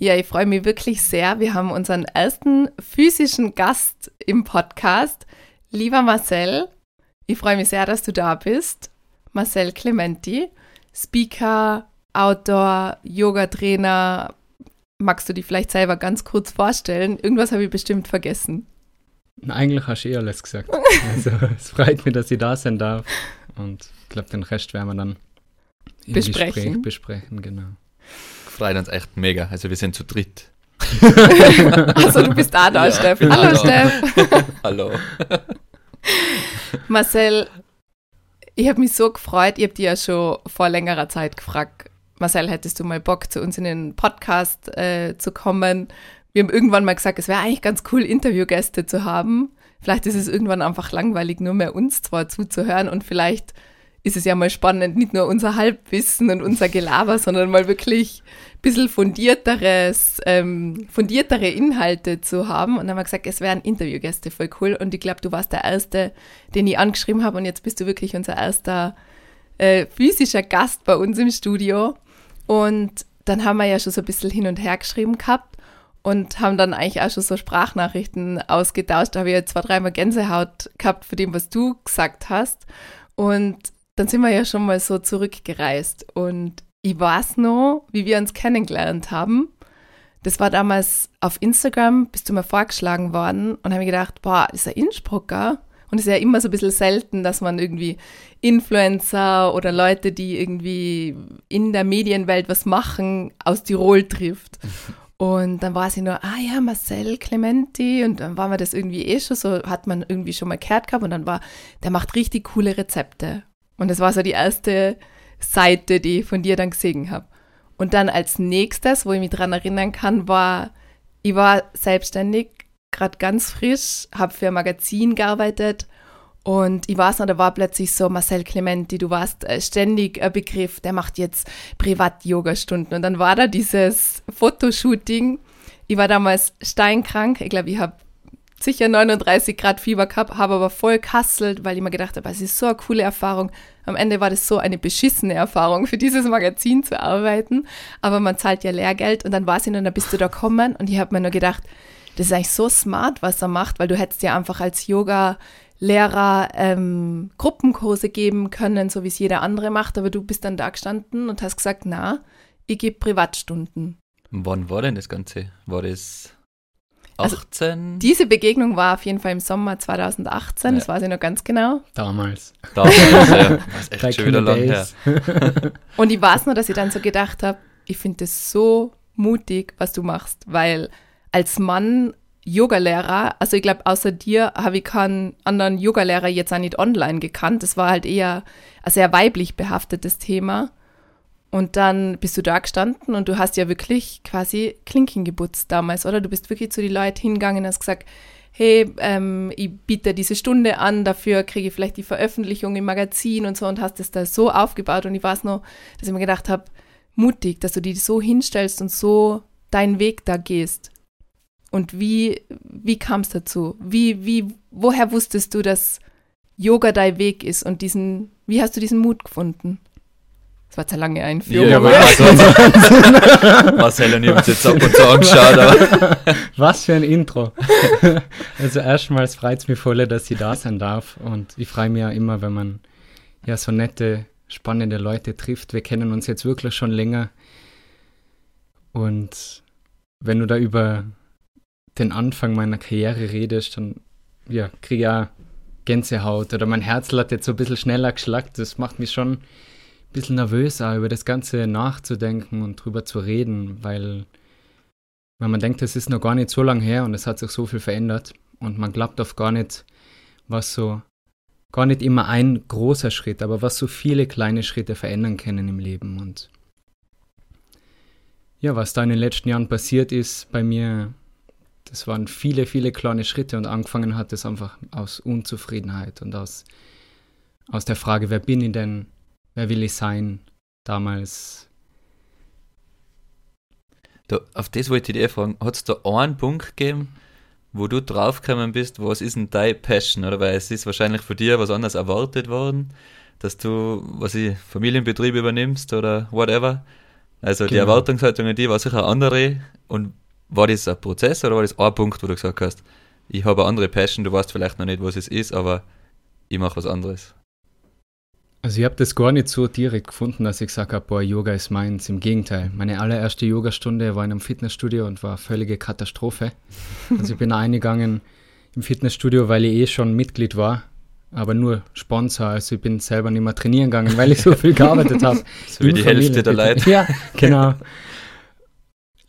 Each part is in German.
Ja, ich freue mich wirklich sehr. Wir haben unseren ersten physischen Gast im Podcast. Lieber Marcel, ich freue mich sehr, dass du da bist. Marcel Clementi, Speaker, Outdoor, Yoga-Trainer. Magst du dich vielleicht selber ganz kurz vorstellen? Irgendwas habe ich bestimmt vergessen. Eigentlich hast du eh alles gesagt. Also es freut mich, dass ich da sein darf. Und ich glaube, den Rest werden wir dann im Besprechen. Gespräch besprechen, genau. Freut uns echt mega. Also wir sind zu dritt. Also du bist da, da, Ja, Steff. Hallo, da. Steff. Hallo. Marcel, ich habe mich so gefreut. Ich habe dir ja schon vor längerer Zeit gefragt, Marcel, hättest du mal Bock, zu uns in den Podcast äh, zu kommen? Wir haben irgendwann mal gesagt, es wäre eigentlich ganz cool, Interviewgäste zu haben. Vielleicht ist es irgendwann einfach langweilig, nur mehr uns zwar zuzuhören und vielleicht ist es ja mal spannend, nicht nur unser Halbwissen und unser Gelaber, sondern mal wirklich ein bisschen fundierteres, ähm, fundiertere Inhalte zu haben. Und dann haben wir gesagt, es wären Interviewgäste voll cool. Und ich glaube, du warst der Erste, den ich angeschrieben habe. Und jetzt bist du wirklich unser erster äh, physischer Gast bei uns im Studio. Und dann haben wir ja schon so ein bisschen hin und her geschrieben gehabt und haben dann eigentlich auch schon so Sprachnachrichten ausgetauscht. Da habe ich ja zwei, dreimal Gänsehaut gehabt für dem, was du gesagt hast. Und dann sind wir ja schon mal so zurückgereist. Und ich weiß noch, wie wir uns kennengelernt haben. Das war damals auf Instagram, bist du mir vorgeschlagen worden und habe mir gedacht, boah, ist ein Innsbrucker. Und es ist ja immer so ein bisschen selten, dass man irgendwie Influencer oder Leute, die irgendwie in der Medienwelt was machen, aus Tirol trifft. Und dann war sie nur, ah ja, Marcel Clementi. Und dann war mir das irgendwie eh schon so, hat man irgendwie schon mal gehört gehabt. Und dann war, der macht richtig coole Rezepte. Und das war so die erste Seite, die ich von dir dann gesehen habe. Und dann als nächstes, wo ich mich dran erinnern kann, war, ich war selbstständig, gerade ganz frisch, habe für ein Magazin gearbeitet und ich weiß noch, da war plötzlich so Marcel Clementi, du warst äh, ständig ein Begriff, der macht jetzt Privat-Yoga-Stunden. Und dann war da dieses Fotoshooting. Ich war damals steinkrank. Ich glaube, ich habe sicher 39 Grad Fieber gehabt, habe aber voll kasselt, weil ich mir gedacht habe, es ist so eine coole Erfahrung. Am Ende war das so eine beschissene Erfahrung, für dieses Magazin zu arbeiten. Aber man zahlt ja Lehrgeld und dann war sie und dann bist du da gekommen und ich habe mir nur gedacht, das ist eigentlich so smart, was er macht, weil du hättest ja einfach als Yoga-Lehrer ähm, Gruppenkurse geben können, so wie es jeder andere macht, aber du bist dann da gestanden und hast gesagt, na, ich gebe Privatstunden. Wann war denn das Ganze? War das Also, 18? Diese Begegnung war auf jeden Fall im Sommer 2018, das Ja. weiß ich noch ganz genau. Damals. Damals, ja. Das ist Back echt schon in wieder lang her. Und ich weiß nur, dass ich dann so gedacht habe, ich finde das so mutig, was du machst, weil als Mann Yogalehrer, also ich glaube, außer dir habe ich keinen anderen Yogalehrer jetzt auch nicht online gekannt. Das war halt eher ein sehr weiblich behaftetes Thema. Und dann bist du da gestanden und du hast ja wirklich quasi Klinken geputzt damals, oder? Du bist wirklich zu den Leuten hingegangen und hast gesagt, hey, ähm, ich biete diese Stunde an, dafür kriege ich vielleicht die Veröffentlichung im Magazin und so und hast es da so aufgebaut. Und ich weiß noch, dass ich mir gedacht habe, mutig, dass du dich so hinstellst und so deinen Weg da gehst. Und wie, wie kam es dazu? Wie, wie, woher wusstest du, dass Yoga dein Weg ist und diesen, wie hast du diesen Mut gefunden? Das war jetzt eine lange Einführung. Ja, aber also, Marcel und ich haben uns jetzt ab und zu angeschaut, Was für ein Intro. also erstmals freut es mich voll, dass ich da sein darf. Und ich freue mich ja immer, wenn man ja so nette, spannende Leute trifft. Wir kennen uns jetzt wirklich schon länger. Und wenn du da über den Anfang meiner Karriere redest, dann ja, kriege ich auch Gänsehaut oder mein Herz hat jetzt so ein bisschen schneller geschlackt. Das macht mich schon bisschen nervös, auch über das Ganze nachzudenken und drüber zu reden, weil weil man denkt, es ist noch gar nicht so lange her und es hat sich so viel verändert und man glaubt oft gar nicht, was so, gar nicht immer ein großer Schritt, aber was so viele kleine Schritte verändern können im Leben. Und ja, was da in den letzten Jahren passiert ist bei mir, das waren viele, viele kleine Schritte und angefangen hat es einfach aus Unzufriedenheit und aus, aus der Frage, wer bin ich denn, wer will ich sein, damals da, auf das wollte ich dich fragen. Hat es da einen Punkt gegeben, wo du draufgekommen bist, was ist denn deine Passion? Oder weil es ist wahrscheinlich von dir was anderes erwartet worden, dass du, was ich, Familienbetrieb übernimmst oder whatever. Also die Genau. Erwartungshaltung an die war sicher andere. Und war das ein Prozess oder war das ein Punkt, wo du gesagt hast, ich habe eine andere Passion, du weißt vielleicht noch nicht, was es ist, aber ich mache was anderes. Also ich habe das gar nicht so direkt gefunden, dass ich gesagt habe, boah, Yoga ist meins. Im Gegenteil. Meine allererste Yogastunde war in einem Fitnessstudio und war eine völlige Katastrophe. Also ich bin eingegangen im Fitnessstudio, weil ich eh schon Mitglied war, aber nur Sponsor. Also ich bin selber nicht mehr trainieren gegangen, weil ich so viel gearbeitet habe. So wie die Hälfte der. Leute. Ja, genau.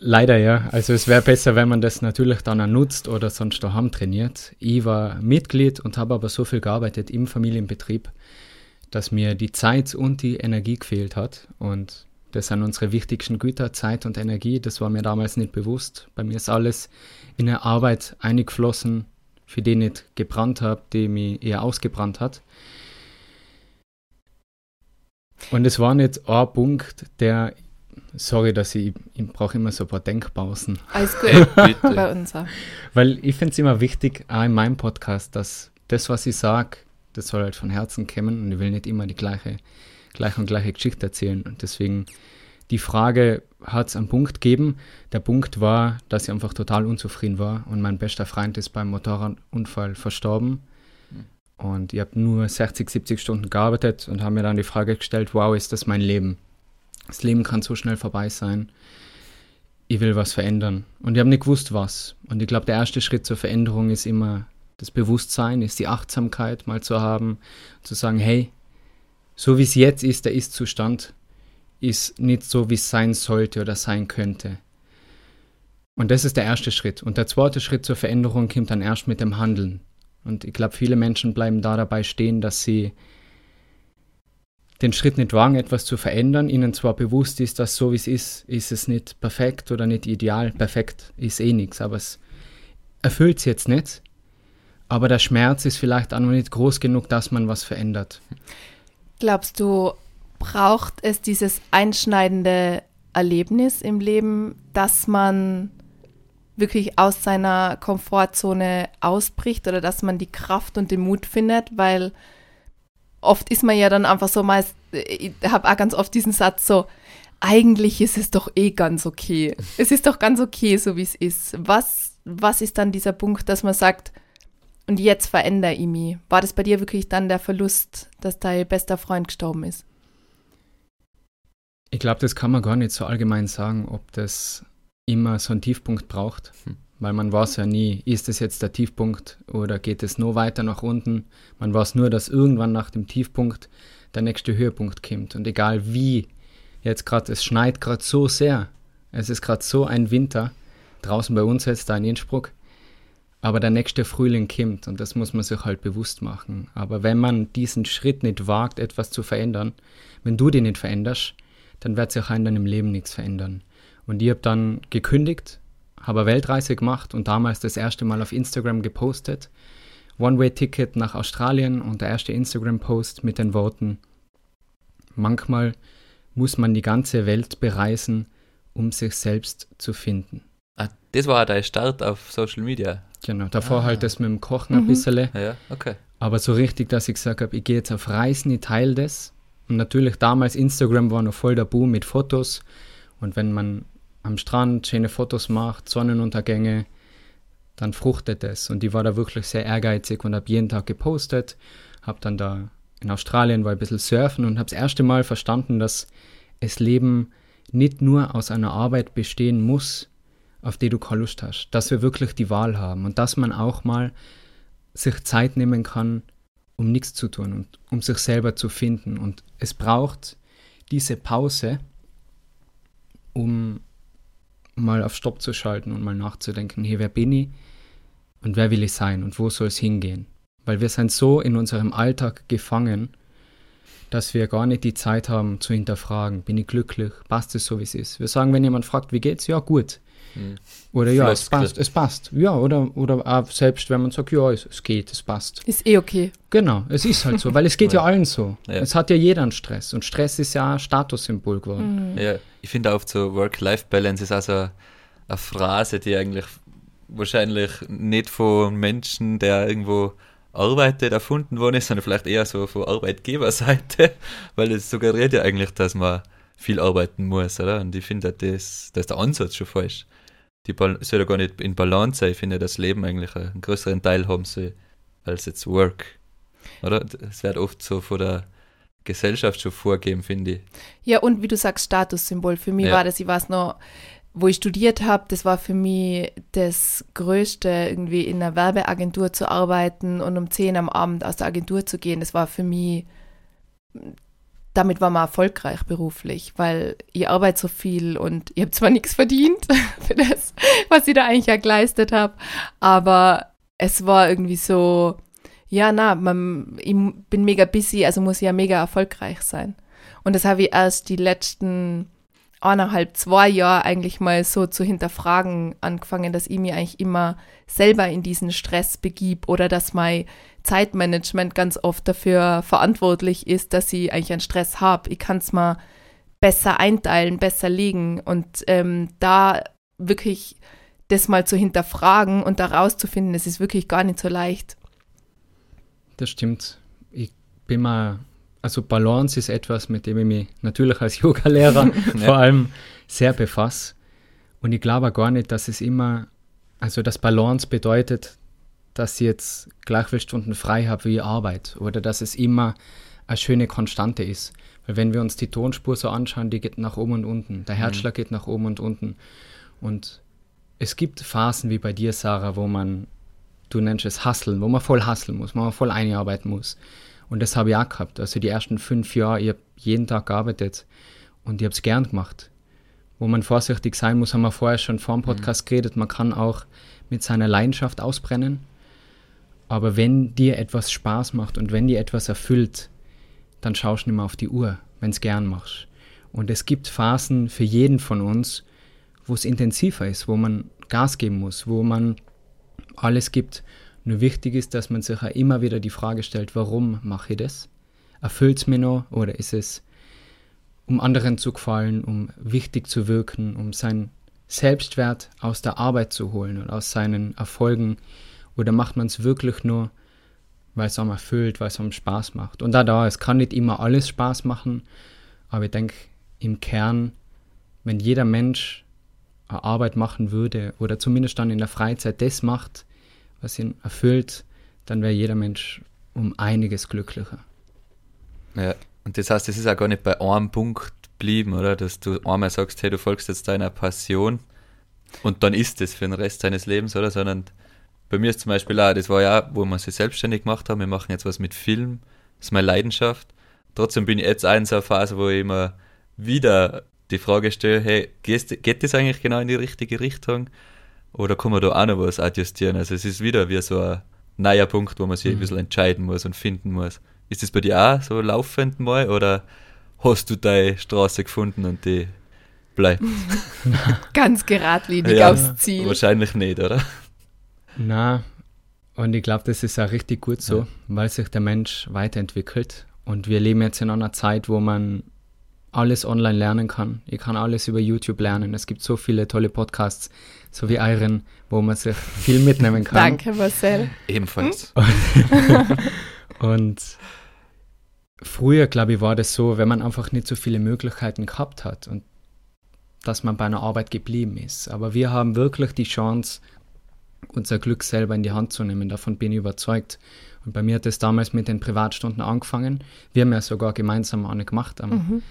Leider ja. Also es wäre besser, wenn man das natürlich dann auch nutzt oder sonst daheim trainiert. Ich war Mitglied und habe aber so viel gearbeitet im Familienbetrieb, dass mir die Zeit und die Energie gefehlt hat. Und das sind unsere wichtigsten Güter, Zeit und Energie. Das war mir damals nicht bewusst. Bei mir ist alles in eine Arbeit eingeflossen, für die ich nicht gebrannt habe, die mich eher ausgebrannt hat. Und es war nicht ein Punkt, der, sorry, dass ich, ich brauche immer so ein paar Denkpausen, Alles gut. Bitte. Bei uns auch. weil ich finde es immer wichtig, auch in meinem Podcast, dass das, was ich sage, das soll halt von Herzen kommen und ich will nicht immer die gleiche, gleiche und gleiche Geschichte erzählen. Und deswegen die Frage hat es einen Punkt gegeben. Der Punkt war, dass ich einfach total unzufrieden war und mein bester Freund ist beim Motorradunfall verstorben. Und ich habe nur 60, 70 Stunden gearbeitet und habe mir dann die Frage gestellt, wow, ist das mein Leben? Das Leben kann so schnell vorbei sein. Ich will was verändern. Und ich habe nicht gewusst, was. Und ich glaube, der erste Schritt zur Veränderung ist immer das Bewusstsein, ist die Achtsamkeit mal zu haben, zu sagen, hey, so wie es jetzt ist, der Ist-Zustand, ist nicht so, wie es sein sollte oder sein könnte. Und das ist der erste Schritt. Und der zweite Schritt zur Veränderung kommt dann erst mit dem Handeln. Und ich glaube, viele Menschen bleiben da dabei stehen, dass sie den Schritt nicht wagen, etwas zu verändern, ihnen zwar bewusst ist, dass so wie es ist, ist es nicht perfekt oder nicht ideal. Perfekt ist eh nichts, aber es erfüllt es jetzt nicht. Aber der Schmerz ist vielleicht auch noch nicht groß genug, dass man was verändert. Glaubst du, braucht es dieses einschneidende Erlebnis im Leben, dass man wirklich aus seiner Komfortzone ausbricht oder dass man die Kraft und den Mut findet, weil oft ist man ja dann einfach so meist, ich habe auch ganz oft diesen Satz so, eigentlich ist es doch eh ganz okay. Es ist doch ganz okay, so wie es ist. Was, was ist dann dieser Punkt, dass man sagt, und jetzt verändere ich mich? War das bei dir wirklich dann der Verlust, dass dein bester Freund gestorben ist? Ich glaube, das kann man gar nicht so allgemein sagen, ob das immer so einen Tiefpunkt braucht, Hm. weil man weiß ja nie, ist es jetzt der Tiefpunkt oder geht es nur weiter nach unten. Man weiß nur, dass irgendwann nach dem Tiefpunkt der nächste Höhepunkt kommt. Und egal wie, jetzt gerade, es schneit gerade so sehr, es ist gerade so ein Winter, draußen bei uns jetzt da in Innsbruck, aber der nächste Frühling kommt und das muss man sich halt bewusst machen. Aber wenn man diesen Schritt nicht wagt, etwas zu verändern, wenn du den nicht veränderst, dann wird sich auch in deinem Leben nichts verändern. Und ich habe dann gekündigt, habe eine Weltreise gemacht und damals das erste Mal auf Instagram gepostet. One-Way-Ticket nach Australien und der erste Instagram-Post mit den Worten, manchmal muss man die ganze Welt bereisen, um sich selbst zu finden. Ah, das war dein Start auf Social Media. Genau, davor Ah. halt das mit dem Kochen ein Mhm. bisschen. Ja, okay. Aber so richtig, dass ich gesagt habe, ich gehe jetzt auf Reisen, ich teile das. Und natürlich damals Instagram war noch voll der Boom mit Fotos. Und wenn man am Strand schöne Fotos macht, Sonnenuntergänge, dann fruchtet es. Und ich war da wirklich sehr ehrgeizig und habe jeden Tag gepostet. Habe dann da in Australien war ein bisschen surfen und habe das erste Mal verstanden, dass das Leben nicht nur aus einer Arbeit bestehen muss, auf die du keine Lust hast. Dass wir wirklich die Wahl haben und dass man auch mal sich Zeit nehmen kann, um nichts zu tun und um sich selber zu finden. Und es braucht diese Pause, um mal auf Stopp zu schalten und mal nachzudenken, hier, wer bin ich und wer will ich sein und wo soll es hingehen? Weil wir sind so in unserem Alltag gefangen, dass wir gar nicht die Zeit haben zu hinterfragen, bin ich glücklich, passt es so, wie es ist. Wir sagen, wenn jemand fragt, wie geht's? Ja, gut. Hm. Oder ja, es passt, es passt. Ja, oder, oder auch selbst wenn man sagt, ja, es, es geht, es passt. Ist eh okay. Genau, es ist halt so, weil es geht ja Ja. allen so. Ja. Es hat ja jeder einen Stress und Stress ist ja ein Statussymbol geworden. Mhm. Ja, ich finde oft so Work-Life-Balance ist also eine Phrase, die eigentlich wahrscheinlich nicht von Menschen, der irgendwo arbeitet, erfunden worden ist, sondern vielleicht eher so von Arbeitgeberseite, weil es suggeriert ja eigentlich, dass man viel arbeiten muss, oder? Und ich finde, das, das ist der Ansatz schon falsch. Die soll ja gar nicht in Balance sein. Ich finde, das Leben eigentlich einen größeren Teil haben soll als jetzt Work. Oder? Es wird oft so von der Gesellschaft schon vorgeben, finde ich. Ja, und wie du sagst, Statussymbol. Für mich Ja. war das, ich weiß noch, wo ich studiert habe, das war für mich das Größte, irgendwie in einer Werbeagentur zu arbeiten und um 10 am Abend aus der Agentur zu gehen. Das war für mich, damit war man erfolgreich beruflich, weil ich arbeite so viel und ich habe zwar nichts verdient für das, was ich da eigentlich ja geleistet habe, aber es war irgendwie so, ja, na, man, ich bin mega busy, also muss ich ja mega erfolgreich sein. Und das habe ich erst die letzten eineinhalb, zwei Jahre eigentlich mal so zu hinterfragen angefangen, dass ich mir eigentlich immer selber in diesen Stress begib oder dass mein Zeitmanagement ganz oft dafür verantwortlich ist, dass ich eigentlich einen Stress habe. Ich kann es mal besser einteilen, besser legen und ähm, da wirklich das mal zu hinterfragen und da rauszufinden, das ist wirklich gar nicht so leicht. Das stimmt. Ich bin mal, also Balance ist etwas, mit dem ich mich natürlich als Yogalehrer vor allem sehr befasse. Und ich glaube auch gar nicht, dass es immer, also das Balance bedeutet, dass ich jetzt gleich viele Stunden frei habe wie Arbeit oder dass es immer eine schöne Konstante ist. Weil wenn wir uns die Tonspur so anschauen, die geht nach oben und unten. Der Herzschlag geht nach oben und unten. Und es gibt Phasen wie bei dir, Sarah, wo man, du nennst es Hasseln, wo man voll hasseln muss, wo man voll einarbeiten muss. Und das habe ich auch gehabt. Also die ersten fünf Jahre, ich habe jeden Tag gearbeitet und ich habe es gern gemacht. Wo man vorsichtig sein muss, haben wir vorher schon vor dem Podcast geredet, man kann auch mit seiner Leidenschaft ausbrennen. Aber wenn dir etwas Spaß macht und wenn dir etwas erfüllt, dann schaust du nicht mehr auf die Uhr, wenn es gern machst. Und es gibt Phasen für jeden von uns, wo es intensiver ist, wo man Gas geben muss, wo man alles gibt. Nur wichtig ist, dass man sich auch immer wieder die Frage stellt, warum mache ich das? Erfüllt es mir noch oder ist es, um anderen zu gefallen, um wichtig zu wirken, um seinen Selbstwert aus der Arbeit zu holen und aus seinen Erfolgen? Oder macht man es wirklich nur, weil es einem erfüllt, weil es einem Spaß macht? Und da, da, es kann nicht immer alles Spaß machen, aber ich denke, im Kern, wenn jeder Mensch eine Arbeit machen würde oder zumindest dann in der Freizeit das macht, was ihn erfüllt, dann wäre jeder Mensch um einiges glücklicher. Ja, und das heißt, es ist auch gar nicht bei einem Punkt geblieben, oder? Dass du einmal sagst, hey, du folgst jetzt deiner Passion und dann ist es für den Rest deines Lebens, oder? Sondern bei mir ist zum Beispiel auch, das war ja, wo wir sich selbstständig gemacht haben, wir machen jetzt was mit Film, das ist meine Leidenschaft. Trotzdem bin ich jetzt auch in so einer Phase, wo ich immer wieder die Frage stelle, hey, geht das eigentlich genau in die richtige Richtung? Oder kann man da auch noch was adjustieren? Also es ist wieder wie so ein neuer Punkt, wo man sich ein bisschen entscheiden muss und finden muss. Ist das bei dir auch so laufend mal oder hast du deine Straße gefunden und die bleibt? Ganz geradlinig Ja, aufs Ziel. Wahrscheinlich nicht, oder? Na, und ich glaube, das ist auch richtig gut so, weil sich der Mensch weiterentwickelt. Und wir leben jetzt in einer Zeit, wo man alles online lernen kann. Ich kann alles über YouTube lernen. Es gibt so viele tolle Podcasts, so wie euren, wo man sich viel mitnehmen kann. Danke, Marcel. Ebenfalls. Und früher, glaube ich, war das so, wenn man einfach nicht so viele Möglichkeiten gehabt hat und dass man bei einer Arbeit geblieben ist. Aber wir haben wirklich die Chance, unser Glück selber in die Hand zu nehmen. Davon bin ich überzeugt. Und bei mir hat es damals mit den Privatstunden angefangen. Wir haben ja sogar gemeinsam eine gemacht. Am,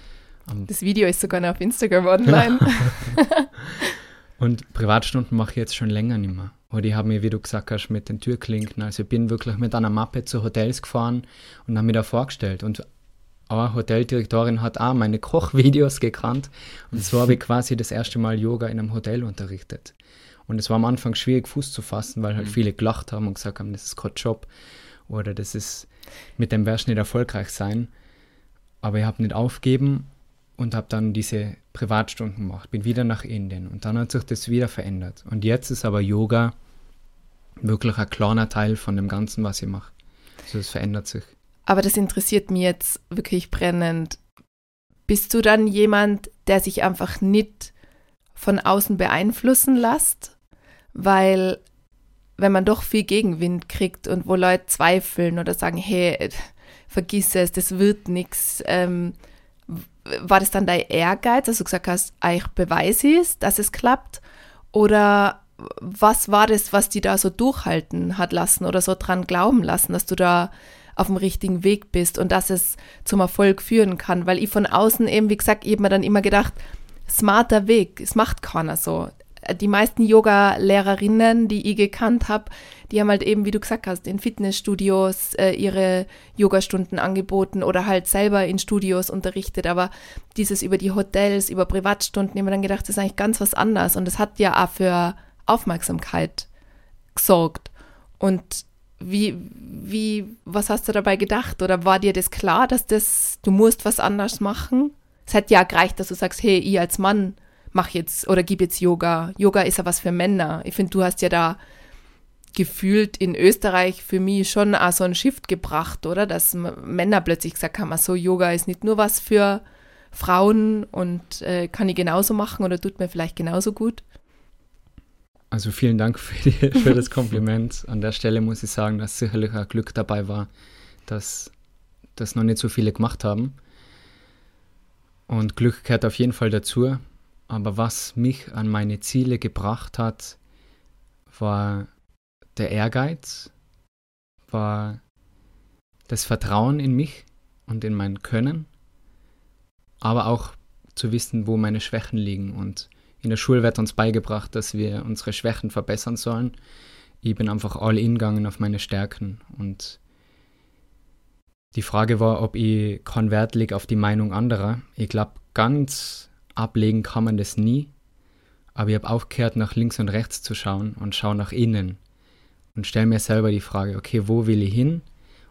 am, Das Video ist sogar noch auf Instagram online. und Privatstunden mache ich jetzt schon länger nicht mehr. Oder ich habe mir, wie du gesagt hast, mit den Türklinken, also ich bin wirklich mit einer Mappe zu Hotels gefahren und habe mir da vorgestellt. Und eine Hoteldirektorin hat auch meine Kochvideos gekannt. Und so habe ich quasi das erste Mal Yoga in einem Hotel unterrichtet. Und es war am Anfang schwierig, Fuß zu fassen, weil halt viele gelacht haben und gesagt haben, das ist kein Job oder das ist, mit dem wirst du nicht erfolgreich sein. Aber ich habe nicht aufgeben und habe dann diese Privatstunden gemacht, bin wieder nach Indien und dann hat sich das wieder verändert. Und jetzt ist aber Yoga wirklich ein kleiner Teil von dem Ganzen, was ich mache. Also es verändert sich. Aber das interessiert mich jetzt wirklich brennend. Bist du dann jemand, der sich einfach nicht von außen beeinflussen lässt? Weil wenn man doch viel Gegenwind kriegt und wo Leute zweifeln oder sagen, hey, vergiss es, das wird nichts, ähm, war das dann dein Ehrgeiz, dass du gesagt hast, ah, ich beweise es, dass es klappt? Oder was war das, was die da so durchhalten hat lassen oder so dran glauben lassen, dass du da auf dem richtigen Weg bist und dass es zum Erfolg führen kann? Weil ich von außen eben, wie gesagt, habe mir dann immer gedacht, smarter Weg, es macht keiner so die meisten Yoga-Lehrerinnen, die ich gekannt habe, die haben halt eben, wie du gesagt hast, in Fitnessstudios äh, ihre Yogastunden angeboten oder halt selber in Studios unterrichtet. Aber dieses über die Hotels, über Privatstunden, ich habe dann gedacht, das ist eigentlich ganz was anderes. Und das hat ja auch für Aufmerksamkeit gesorgt. Und wie, wie, was hast du dabei gedacht? Oder war dir das klar, dass das, du musst was anders machen? Es hat ja gereicht, dass du sagst, hey, ich als Mann mach jetzt oder gib jetzt Yoga. Yoga ist ja was für Männer. Ich finde, du hast ja da gefühlt in Österreich für mich schon auch so ein Shift gebracht, oder? Dass Männer plötzlich gesagt haben, so Yoga ist nicht nur was für Frauen und äh, kann ich genauso machen oder tut mir vielleicht genauso gut. Also vielen Dank für, die, für das Kompliment. An der Stelle muss ich sagen, dass sicherlich ein Glück dabei war, dass das noch nicht so viele gemacht haben. Und Glück gehört auf jeden Fall dazu. Aber was mich an meine Ziele gebracht hat, war der Ehrgeiz, war das Vertrauen in mich und in mein Können, aber auch zu wissen, wo meine Schwächen liegen. Und in der Schule wird uns beigebracht, dass wir unsere Schwächen verbessern sollen. Ich bin einfach all in gegangen auf meine Stärken. Und die Frage war, ob ich lege auf die Meinung anderer. Ich glaube, ganz ablegen kann man das nie. Aber ich habe aufgehört, nach links und rechts zu schauen und schaue nach innen und stelle mir selber die Frage, okay, wo will ich hin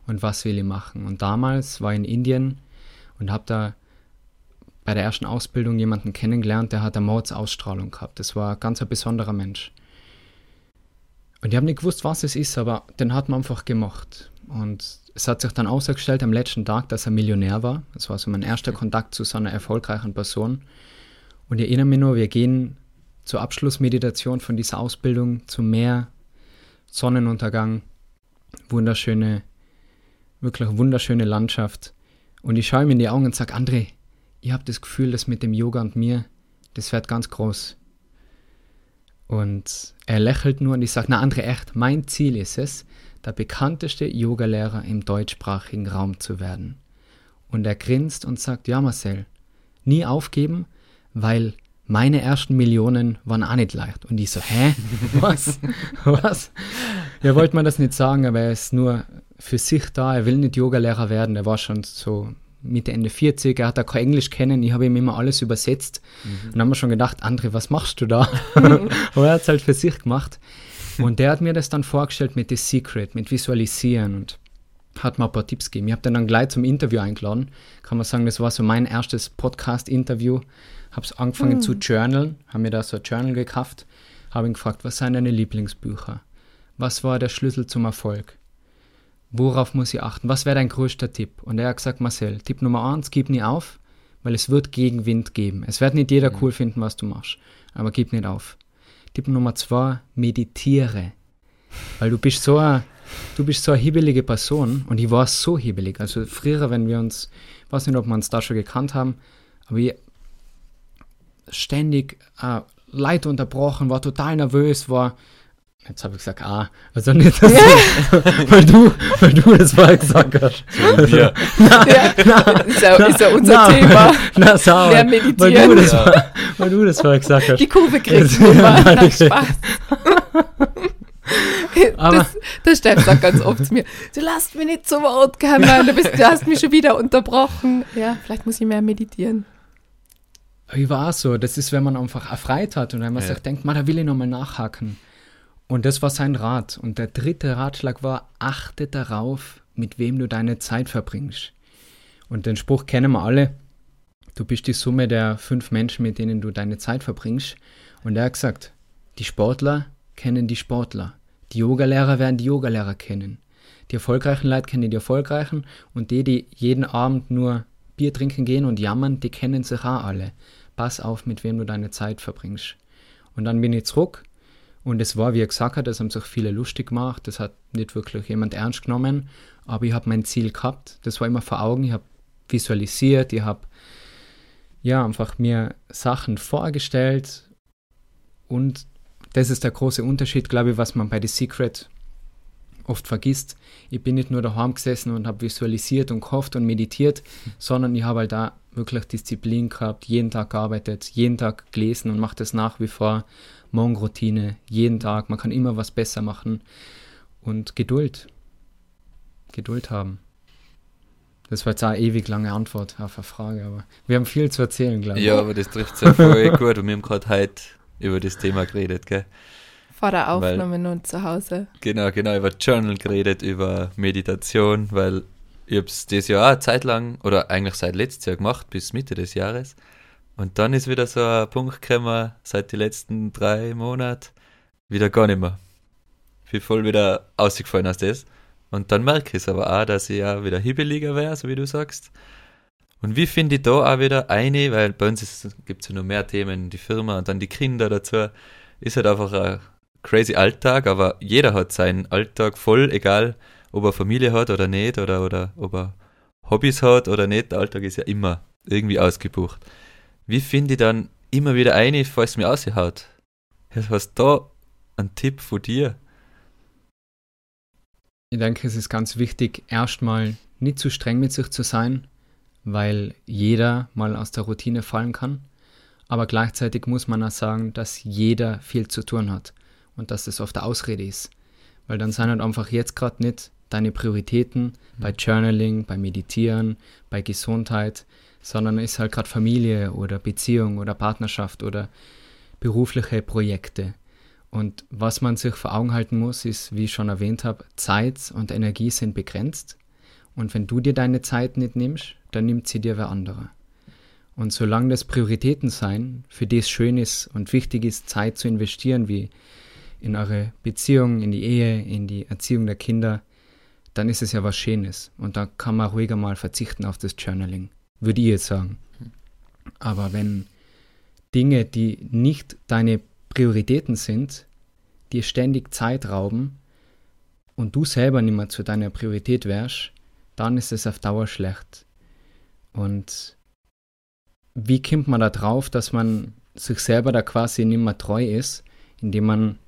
und was will ich machen? Und damals war ich in Indien und habe da bei der ersten Ausbildung jemanden kennengelernt, der hat eine Mordsausstrahlung gehabt. Das war ein ganz ein besonderer Mensch. Und ich habe nicht gewusst, was es ist, aber den hat man einfach gemacht. Und es hat sich dann ausgestellt am letzten Tag, dass er Millionär war. Das war so mein erster Kontakt zu so einer erfolgreichen Person. Und ich erinnere mich nur, wir gehen zur Abschlussmeditation von dieser Ausbildung zum Meer, Sonnenuntergang, wunderschöne, wirklich wunderschöne Landschaft. Und ich schaue ihm in die Augen und sage, André, ich habe das Gefühl, dass mit dem Yoga und mir, das wird ganz groß. Und er lächelt nur und ich sage, na André, echt, mein Ziel ist es, der bekannteste Yogalehrer im deutschsprachigen Raum zu werden. Und er grinst und sagt, ja Marcel, nie aufgeben, weil meine ersten Millionen waren auch nicht leicht. Und ich so, hä? Was? Was? Ja, wollte man das nicht sagen, aber er ist nur für sich da. Er will nicht Yogalehrer werden. Er war schon so Mitte, Ende 40. Er hat da kein Englisch kennen. Ich habe ihm immer alles übersetzt. Mhm. Und dann haben wir schon gedacht, André, was machst du da? aber er hat es halt für sich gemacht. Und der hat mir das dann vorgestellt mit The Secret, mit Visualisieren und hat mir ein paar Tipps gegeben. Ich habe den dann gleich zum Interview eingeladen. Kann man sagen, das war so mein erstes Podcast-Interview habe angefangen hm. zu journalen, habe mir da so ein Journal gekauft, habe ihn gefragt, was sind deine Lieblingsbücher? Was war der Schlüssel zum Erfolg? Worauf muss ich achten? Was wäre dein größter Tipp? Und er hat gesagt, Marcel, Tipp Nummer eins, gib nie auf, weil es wird Gegenwind geben. Es wird nicht jeder mhm. cool finden, was du machst, aber gib nicht auf. Tipp Nummer zwei, meditiere. Weil du bist so eine, du bist so eine hibbelige Person und ich war so hibbelig. Also früher, wenn wir uns, ich weiß nicht, ob wir uns da schon gekannt haben, aber ich, ständig äh, Leid unterbrochen, war total nervös, war Jetzt habe ich gesagt, ah, also nicht, dass du, weil du, weil du das vorher gesagt hast. So ja. Na, ja. Na, ist, ja, ist ja unser na, Thema. Na, sauer. Mehr meditieren. Weil du das, ja. weil du das vorher gesagt hast. Die Kurve kriegst du immer. Na, Spaß. Aber das, das Steff sagt ganz oft zu mir, du lasst mich nicht zu Wort kommen, du, bist, du hast mich schon wieder unterbrochen. Ja, vielleicht muss ich mehr meditieren. Ich war so, das ist, wenn man einfach erfreut hat und wenn man ja. sich denkt, man, da will ich nochmal nachhaken. Und das war sein Rat. Und der dritte Ratschlag war, achte darauf, mit wem du deine Zeit verbringst. Und den Spruch kennen wir alle. Du bist die Summe der fünf Menschen, mit denen du deine Zeit verbringst. Und er hat gesagt, die Sportler kennen die Sportler. Die Yogalehrer werden die Yogalehrer kennen. Die erfolgreichen Leute kennen die erfolgreichen. Und die, die jeden Abend nur Bier trinken gehen und jammern, die kennen sich auch alle pass auf, mit wem du deine Zeit verbringst. Und dann bin ich zurück und es war, wie er gesagt hat, das haben sich viele lustig gemacht, das hat nicht wirklich jemand ernst genommen, aber ich habe mein Ziel gehabt, das war immer vor Augen, ich habe visualisiert, ich habe ja, einfach mir Sachen vorgestellt und das ist der große Unterschied, glaube ich, was man bei The Secret oft vergisst. Ich bin nicht nur daheim gesessen und habe visualisiert und gehofft und meditiert, sondern ich habe halt da wirklich Disziplin gehabt, jeden Tag gearbeitet, jeden Tag gelesen und mache das nach wie vor. Morgenroutine, jeden Tag. Man kann immer was besser machen. Und Geduld. Geduld haben. Das war jetzt auch eine ewig lange Antwort auf eine Frage, aber wir haben viel zu erzählen, glaube ich. Ja, aber das trifft sehr voll gut und wir haben gerade heute über das Thema geredet, gell? Vor der Aufnahme nun zu Hause. Genau, genau, über Journal geredet, über Meditation, weil ich habe es das Jahr auch eine Zeit lang, oder eigentlich seit letztes Jahr gemacht, bis Mitte des Jahres. Und dann ist wieder so ein Punkt gekommen, seit den letzten drei Monaten, wieder gar nicht mehr. Ich bin voll wieder ausgefallen aus das. Und dann merke ich es aber auch, dass ich ja wieder hibbeliger wäre, so wie du sagst. Und wie finde ich da auch wieder eine, weil bei uns gibt es ja noch mehr Themen, die Firma und dann die Kinder dazu, ist halt einfach ein crazy Alltag, aber jeder hat seinen Alltag voll, egal ob er Familie hat oder nicht, oder, oder ob er Hobbys hat oder nicht, der Alltag ist ja immer irgendwie ausgebucht. Wie finde ich dann immer wieder eine, falls es mir aushaut? Hast du da einen Tipp von dir? Ich denke, es ist ganz wichtig, erstmal nicht zu streng mit sich zu sein, weil jeder mal aus der Routine fallen kann. Aber gleichzeitig muss man auch sagen, dass jeder viel zu tun hat und dass das oft eine Ausrede ist. Weil dann sind halt einfach jetzt gerade nicht deine Prioritäten mhm. bei Journaling, bei Meditieren, bei Gesundheit, sondern ist halt gerade Familie oder Beziehung oder Partnerschaft oder berufliche Projekte. Und was man sich vor Augen halten muss, ist, wie ich schon erwähnt habe, Zeit und Energie sind begrenzt. Und wenn du dir deine Zeit nicht nimmst, dann nimmt sie dir wer andere. Und solange das Prioritäten sein, für die es schön ist und wichtig ist, Zeit zu investieren, wie in eure Beziehung, in die Ehe, in die Erziehung der Kinder, dann ist es ja was Schönes. Und da kann man ruhiger mal verzichten auf das Journaling, würde ich jetzt sagen. Aber wenn Dinge, die nicht deine Prioritäten sind, dir ständig Zeit rauben und du selber nicht mehr zu deiner Priorität wärst, dann ist es auf Dauer schlecht. Und wie kommt man da drauf, dass man sich selber da quasi nicht mehr treu ist, indem man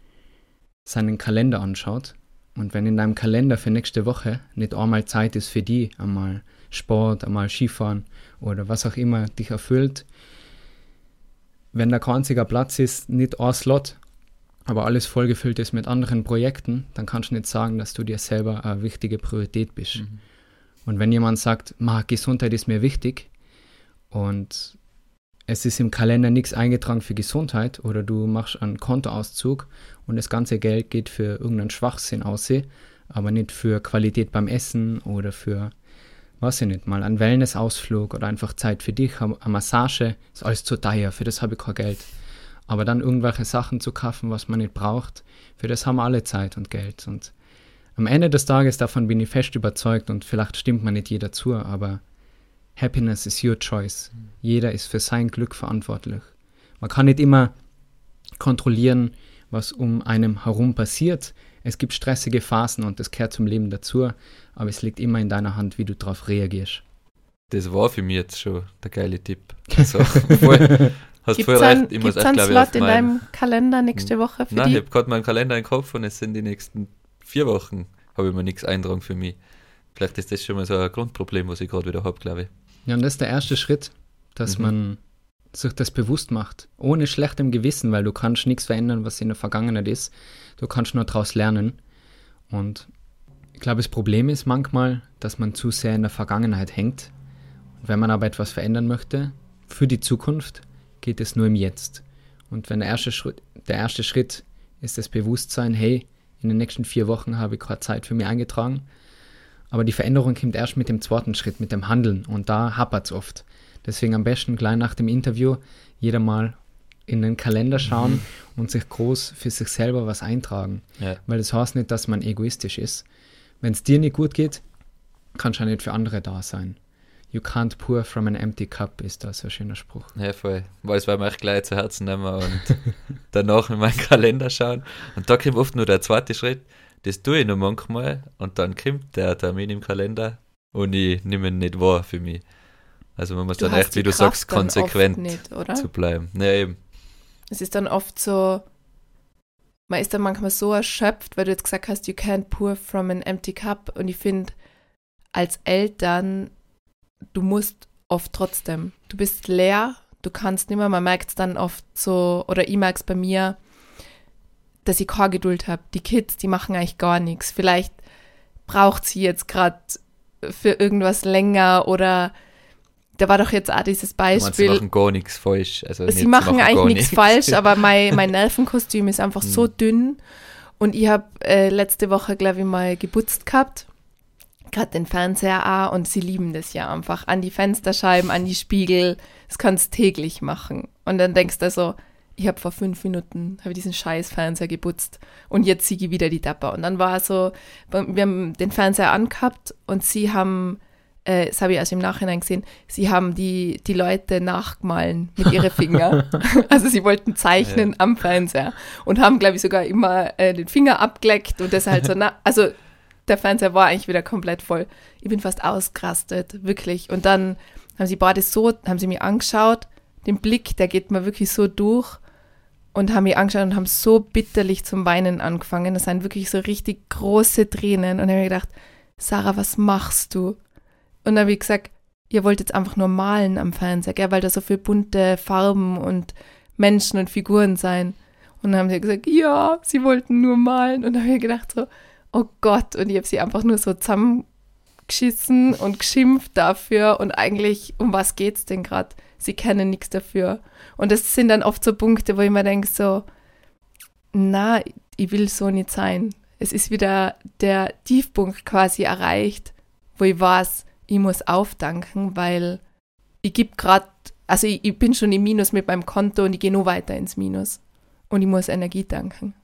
seinen Kalender anschaut. Und wenn in deinem Kalender für nächste Woche nicht einmal Zeit ist für die, einmal Sport, einmal Skifahren oder was auch immer dich erfüllt, wenn da kein einziger Platz ist, nicht ein Slot, aber alles vollgefüllt ist mit anderen Projekten, dann kannst du nicht sagen, dass du dir selber eine wichtige Priorität bist. Mhm. Und wenn jemand sagt, Gesundheit ist mir wichtig und es ist im Kalender nichts eingetragen für Gesundheit oder du machst einen Kontoauszug und das ganze Geld geht für irgendeinen Schwachsinn aus, aber nicht für Qualität beim Essen oder für, weiß ich nicht, mal einen Wellnessausflug oder einfach Zeit für dich, eine Massage, ist alles zu teuer, für das habe ich kein Geld. Aber dann irgendwelche Sachen zu kaufen, was man nicht braucht, für das haben wir alle Zeit und Geld. Und am Ende des Tages, davon bin ich fest überzeugt und vielleicht stimmt man nicht jeder zu, aber Happiness is your choice. Jeder ist für sein Glück verantwortlich. Man kann nicht immer kontrollieren, was um einem herum passiert. Es gibt stressige Phasen und das gehört zum Leben dazu, aber es liegt immer in deiner Hand, wie du darauf reagierst. Das war für mich jetzt schon der geile Tipp. Also, voll, hast gibt's voll recht. Ich muss echt, einen Slot in deinem Kalender nächste hm. Woche für Nein, die? ich habe gerade meinen Kalender im Kopf und es sind die nächsten vier Wochen, habe ich mir nichts eintragen für mich. Vielleicht ist das schon mal so ein Grundproblem, was ich gerade wieder habe, glaube ich. Ja, und das ist der erste Schritt, dass mhm. man sich das bewusst macht, ohne schlechtem Gewissen, weil du kannst nichts verändern, was in der Vergangenheit ist. Du kannst nur daraus lernen. Und ich glaube, das Problem ist manchmal, dass man zu sehr in der Vergangenheit hängt. Und wenn man aber etwas verändern möchte, für die Zukunft, geht es nur im Jetzt. Und wenn der erste Schritt, der erste Schritt ist das Bewusstsein, hey, in den nächsten vier Wochen habe ich gerade Zeit für mich eingetragen, aber die Veränderung kommt erst mit dem zweiten Schritt, mit dem Handeln. Und da hapert es oft. Deswegen am besten gleich nach dem Interview jeder mal in den Kalender schauen mhm. und sich groß für sich selber was eintragen. Ja. Weil das heißt nicht, dass man egoistisch ist. Wenn es dir nicht gut geht, kannst du ja nicht für andere da sein. You can't pour from an empty cup ist das ein schöner Spruch. Ja, voll. Weil es war mir echt gleich zu Herzen nehmen und danach in meinen Kalender schauen. Und da kommt oft nur der zweite Schritt das tue ich noch manchmal und dann kommt der Termin im Kalender und ich nehme ihn nicht wahr für mich. Also man muss Du dann echt, wie du sagst, Kraft konsequent nicht, zu bleiben. Ja, eben. Es ist dann oft so, man ist dann manchmal so erschöpft, weil du jetzt gesagt hast, you can't pour from an empty cup. Und ich finde, als Eltern, du musst oft trotzdem, du bist leer, du kannst nicht mehr, man merkt es dann oft so, oder ich merke es bei mir, dass ich keine Geduld habe. Die Kids, die machen eigentlich gar nichts. Vielleicht braucht sie jetzt gerade für irgendwas länger oder da war doch jetzt auch dieses Du meinst, sie Beispiel. machen gar nichts falsch. Also nicht, Sie machen gar eigentlich nichts falsch, aber mein, mein Nervenkostüm ist einfach so Hm. dünn. Und ich habe äh, letzte Woche, glaube ich, mal geputzt gehabt. Gerade den Fernseher auch. Und sie lieben das ja einfach. An die Fensterscheiben, an die Spiegel. Das kannst täglich machen. Und dann denkst du so, ich habe vor fünf Minuten habe ich diesen scheiß Fernseher geputzt. Und jetzt siege ich wieder die Dapper. Und dann war so, wir haben den Fernseher angehabt und sie haben äh, das habe ich erst im Nachhinein gesehen, sie haben die, die Leute nachgemahlen mit ihren Fingern. also sie wollten zeichnen am Fernseher und haben, glaube ich, sogar immer äh, den Finger abgeleckt und das halt so, na, also der Fernseher war eigentlich wieder komplett voll. Ich bin fast ausgerastet, wirklich. Und dann haben sie beide so, haben sie mir angeschaut, den Blick, der geht mir wirklich so durch und haben mich angeschaut und haben so bitterlich zum Weinen angefangen. Das sind wirklich so richtig große Tränen. Und habe ich gedacht, Sarah, was machst du? Und dann habe ich gesagt, ihr wollt jetzt einfach nur malen am Fernseher, gell, weil da so viele bunte Farben und Menschen und Figuren sein. Und dann haben sie gesagt, ja, sie wollten nur malen. Und dann habe ich gedacht so, oh Gott. Und ich habe sie einfach nur so zusammengeschissen und geschimpft dafür. Und eigentlich, um was geht's denn gerade? Sie kennen nichts dafür. Und das sind dann oft so Punkte, wo ich mir denke so, na, ich will so nicht sein. Es ist wieder der Tiefpunkt quasi erreicht, wo ich weiß, ich muss aufdanken, weil ich gebe gerade, also ich, ich bin schon im Minus mit meinem Konto und ich gehe nur weiter ins Minus. Und ich muss Energie danken.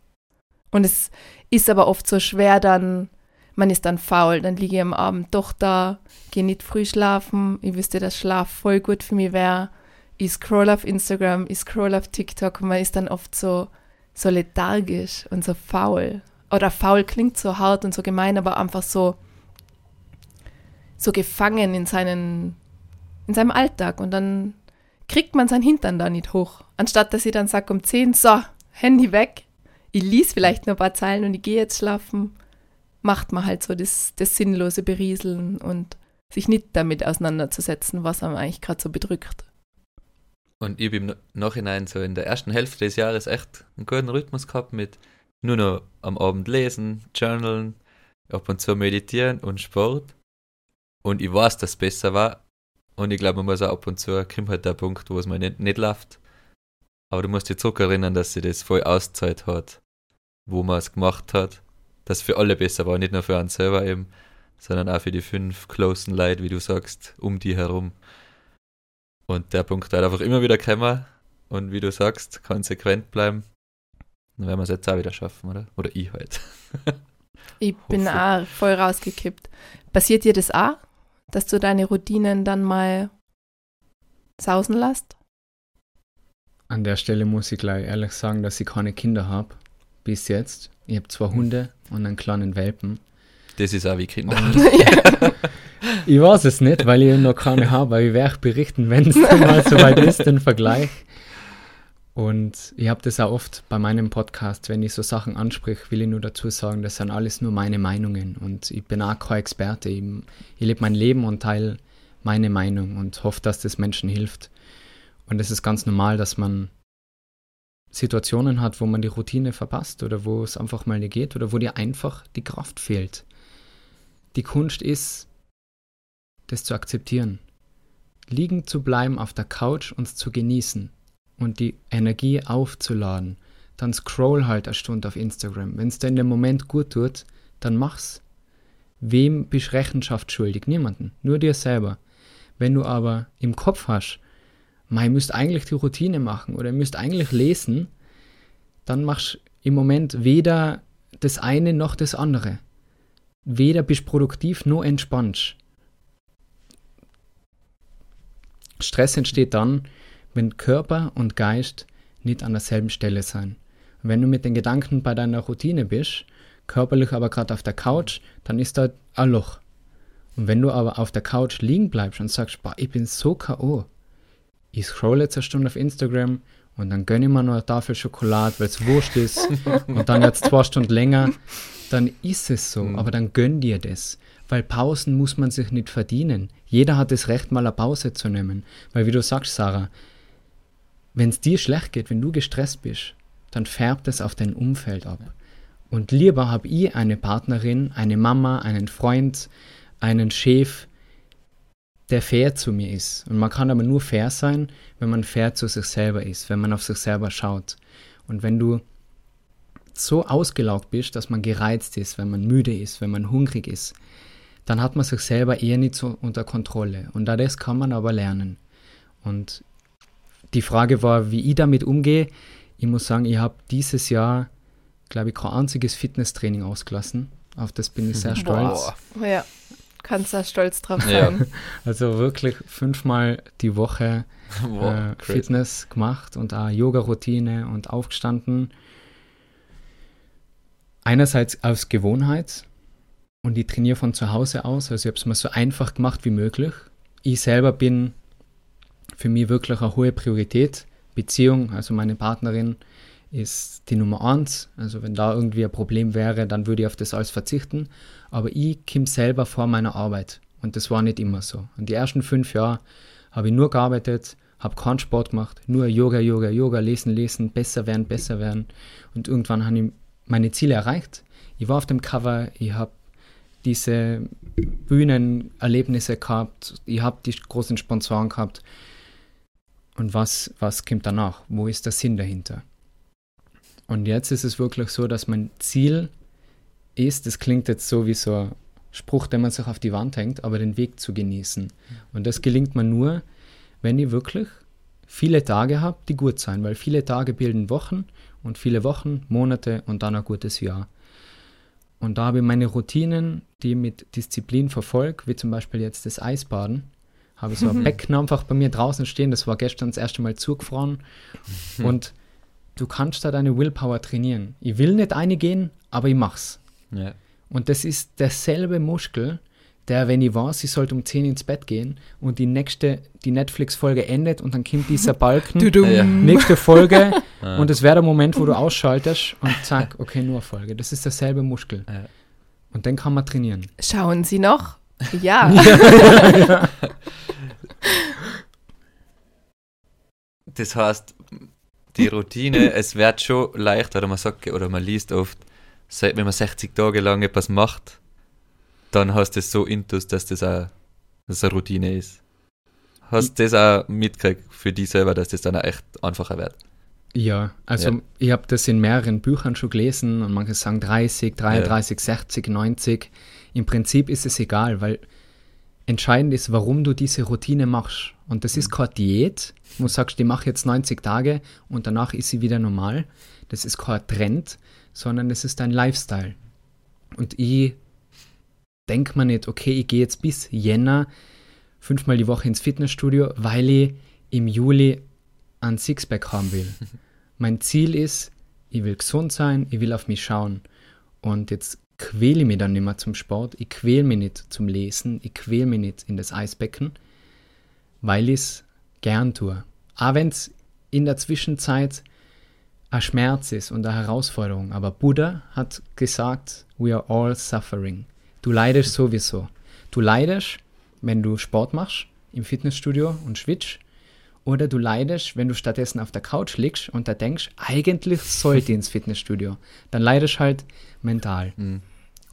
Und es ist aber oft so schwer, dann, man ist dann faul, dann liege ich am Abend doch da, gehe nicht früh schlafen. Ich wüsste, dass Schlaf voll gut für mich wäre. Ich scroll auf Instagram, ich scroll auf TikTok und man ist dann oft so, so lethargisch und so faul. Oder faul klingt so hart und so gemein, aber einfach so, so gefangen in, seinen, in seinem Alltag. Und dann kriegt man sein Hintern da nicht hoch. Anstatt dass ich dann sage um 10, so, Handy weg. Ich lies vielleicht nur ein paar Zeilen und ich gehe jetzt schlafen. Macht man halt so das, das sinnlose Berieseln und sich nicht damit auseinanderzusetzen, was einem eigentlich gerade so bedrückt. Und ich habe im Nachhinein so in der ersten Hälfte des Jahres echt einen guten Rhythmus gehabt mit nur noch am Abend lesen, journalen, ab und zu meditieren und Sport. Und ich weiß, dass es besser war. Und ich glaube, man muss auch ab und zu, kommt halt der Punkt, wo es mal nicht, nicht läuft. Aber du musst dich zurückerinnern, dass sie das voll auszahlt hat, wo man es gemacht hat. Dass es für alle besser war, nicht nur für einen selber eben, sondern auch für die fünf closen Leute, wie du sagst, um die herum. Und der Punkt hat einfach immer wieder kommen und wie du sagst, konsequent bleiben. Dann werden wir es jetzt auch wieder schaffen, oder? Oder ich halt. Ich bin auch voll rausgekippt. Passiert dir das auch, dass du deine Routinen dann mal sausen lässt? An der Stelle muss ich gleich ehrlich sagen, dass ich keine Kinder habe. Bis jetzt. Ich habe zwei Hunde und einen kleinen Welpen. Das ist auch wie Kinder. ja. Ich weiß es nicht, weil ich noch keine habe, aber ich werde berichten, wenn es mal soweit ist, den Vergleich. Und ich habe das auch oft bei meinem Podcast, wenn ich so Sachen anspreche, will ich nur dazu sagen, das sind alles nur meine Meinungen und ich bin auch kein Experte. Ich, ich lebe mein Leben und teile meine Meinung und hoffe, dass das Menschen hilft. Und es ist ganz normal, dass man Situationen hat, wo man die Routine verpasst oder wo es einfach mal nicht geht oder wo dir einfach die Kraft fehlt. Die Kunst ist, das zu akzeptieren. Liegen zu bleiben auf der Couch und zu genießen und die Energie aufzuladen. Dann scroll halt eine Stunde auf Instagram. Wenn es dir in dem Moment gut tut, dann mach's. Wem bist Rechenschaft schuldig? Niemanden. Nur dir selber. Wenn du aber im Kopf hast, ihr müsst eigentlich die Routine machen oder ihr müsst eigentlich lesen, dann machst im Moment weder das eine noch das andere. Weder bist produktiv noch entspannst. Stress entsteht dann, wenn Körper und Geist nicht an derselben Stelle sein. Wenn du mit den Gedanken bei deiner Routine bist, körperlich aber gerade auf der Couch, dann ist da ein Loch. Und wenn du aber auf der Couch liegen bleibst und sagst, boah, ich bin so K.O., ich scroll jetzt eine Stunde auf Instagram und dann gönne ich mir noch eine Tafel Schokolade, weil es wurscht ist und dann jetzt zwei Stunden länger, dann ist es so, Mhm. aber dann gönn dir das. Weil Pausen muss man sich nicht verdienen. Jeder hat das Recht, mal eine Pause zu nehmen. Weil wie du sagst, Sarah, wenn es dir schlecht geht, wenn du gestresst bist, dann färbt es auf dein Umfeld ab. Und lieber habe ich eine Partnerin, eine Mama, einen Freund, einen Chef, der fair zu mir ist. Und man kann aber nur fair sein, wenn man fair zu sich selber ist, wenn man auf sich selber schaut. Und wenn du so ausgelaugt bist, dass man gereizt ist, wenn man müde ist, wenn man hungrig ist, dann hat man sich selber eher nicht so unter Kontrolle. Und da das kann man aber lernen. Und die Frage war, wie ich damit umgehe. Ich muss sagen, ich habe dieses Jahr, glaube ich, kein einziges Fitnesstraining ausgelassen. Auf das bin ich sehr stolz. Boah. Ja, kannst da stolz drauf Ja. sein. Also wirklich fünfmal die Woche Wow, äh. Fitness gemacht und auch Yoga-Routine und aufgestanden. Einerseits aus Gewohnheit und ich trainiere von zu Hause aus, also ich habe es mir so einfach gemacht wie möglich. Ich selber bin für mich wirklich eine hohe Priorität. Beziehung, also meine Partnerin ist die Nummer eins. Also wenn da irgendwie ein Problem wäre, dann würde ich auf das alles verzichten. Aber ich komme selber vor meiner Arbeit und das war nicht immer so. Und die ersten fünf Jahre habe ich nur gearbeitet, habe keinen Sport gemacht, nur Yoga, Yoga, Yoga, lesen, lesen, besser werden, besser werden. Und irgendwann habe ich meine Ziele erreicht. Ich war auf dem Cover, ich habe diese Bühnenerlebnisse gehabt, ich habe die großen Sponsoren gehabt. Und was, was kommt danach? Wo ist der Sinn dahinter? Und jetzt ist es wirklich so, dass mein Ziel ist, das klingt jetzt so wie so ein Spruch, den man sich auf die Wand hängt, aber den Weg zu genießen. Und das gelingt mir nur, wenn ich wirklich viele Tage habe, die gut sein, weil viele Tage bilden Wochen und viele Wochen, Monate und dann ein gutes Jahr. Und da habe ich meine Routinen, die ich mit Disziplin verfolge, wie zum Beispiel jetzt das Eisbaden, habe ich so ein Becken einfach bei mir draußen stehen, das war gestern das erste Mal zugefroren und du kannst da deine Willpower trainieren. Ich will nicht reingehen, aber ich mach's. Ja. Und das ist derselbe Muskel, der, wenn ich weiß, ich sollte um 10 ins Bett gehen und die nächste, die Netflix-Folge endet und dann kommt dieser Balken. Ja. nächste Folge und es wäre der Moment, wo du ausschaltest und zack, okay, nur Folge. Das ist derselbe Muskel. Ja. Und den kann man trainieren. Schauen Sie noch? Ja. Das heißt, die Routine, es wird schon leicht, oder man sagt, oder man liest oft, wenn man 60 Tage lang etwas macht, dann hast du es so intus, dass das auch dass es eine Routine ist. Hast du das auch mitgekriegt für dich selber, dass das dann auch echt einfacher wird? Ja, also Ja. ich habe das in mehreren Büchern schon gelesen und manche sagen 30, 33, 60, 90. Im Prinzip ist es egal, weil entscheidend ist, warum du diese Routine machst. Und das ist keine Diät, wo du sagst, ich mache jetzt 90 Tage und danach ist sie wieder normal. Das ist kein Trend, sondern das ist dein Lifestyle. Und ich denke mir nicht, okay, ich gehe jetzt bis Jänner fünfmal die Woche ins Fitnessstudio, weil ich im Juli ein Sixpack haben will. mein Ziel ist, ich will gesund sein, ich will auf mich schauen. Und jetzt quäle ich mich dann nicht mehr zum Sport, ich quäle mich nicht zum Lesen, ich quäle mich nicht in das Eisbecken, weil ich es gern tue. Auch wenn es in der Zwischenzeit Schmerz ist und eine Herausforderung. Aber Buddha hat gesagt, we are all suffering. Du leidest sowieso. Du leidest, wenn du Sport machst im Fitnessstudio und schwitzt. Oder du leidest, wenn du stattdessen auf der Couch liegst und da denkst, eigentlich sollte ich ins Fitnessstudio. Dann leidest halt mental. Mhm.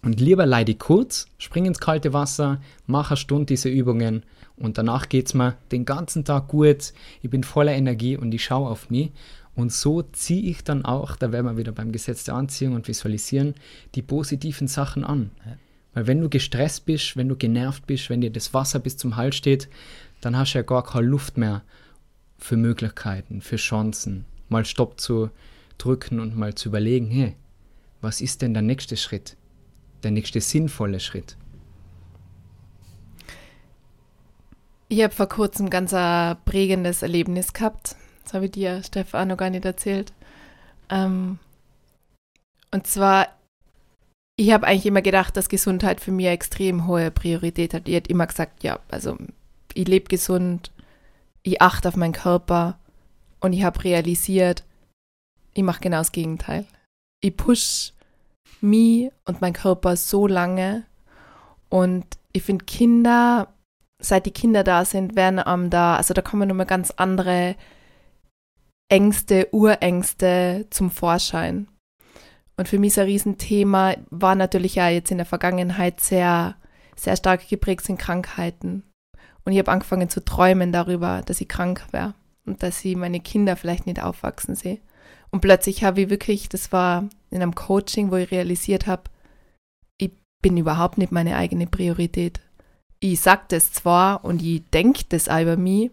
Und lieber leide kurz, spring ins kalte Wasser, mach eine Stunde diese Übungen und danach geht's mir den ganzen Tag gut. Ich bin voller Energie und ich schaue auf mich. Und so ziehe ich dann auch, da wären wir wieder beim Gesetz der Anziehung und Visualisieren, die positiven Sachen an. Weil wenn du gestresst bist, wenn du genervt bist, wenn dir das Wasser bis zum Hals steht, dann hast du ja gar keine Luft mehr für Möglichkeiten, für Chancen, mal Stopp zu drücken und mal zu überlegen, hey, was ist denn der nächste Schritt? Der nächste sinnvolle Schritt? Ich habe vor kurzem ganz ein prägendes Erlebnis gehabt. Das habe ich dir, Stefan, noch gar nicht erzählt. Ähm, und zwar, Ich habe eigentlich immer gedacht, dass Gesundheit für mich extrem hohe Priorität hat. Ich hätte immer gesagt, ja, also ich lebe gesund, ich achte auf meinen Körper und ich habe realisiert, ich mache genau das Gegenteil. Ich push mich und meinen Körper so lange und ich finde Kinder, seit die Kinder da sind, werden am da, also da kommen nochmal ganz andere Ängste, Urängste zum Vorschein. Und für mich so ein Riesenthema war natürlich ja jetzt in der Vergangenheit sehr, sehr stark geprägt sind Krankheiten. Und ich habe angefangen zu träumen darüber, dass ich krank wäre und dass ich meine Kinder vielleicht nicht aufwachsen sehe. Und plötzlich habe ich wirklich, das war in einem Coaching, wo ich realisiert habe, ich bin überhaupt nicht meine eigene Priorität. Ich sage das zwar und ich denke das über mich,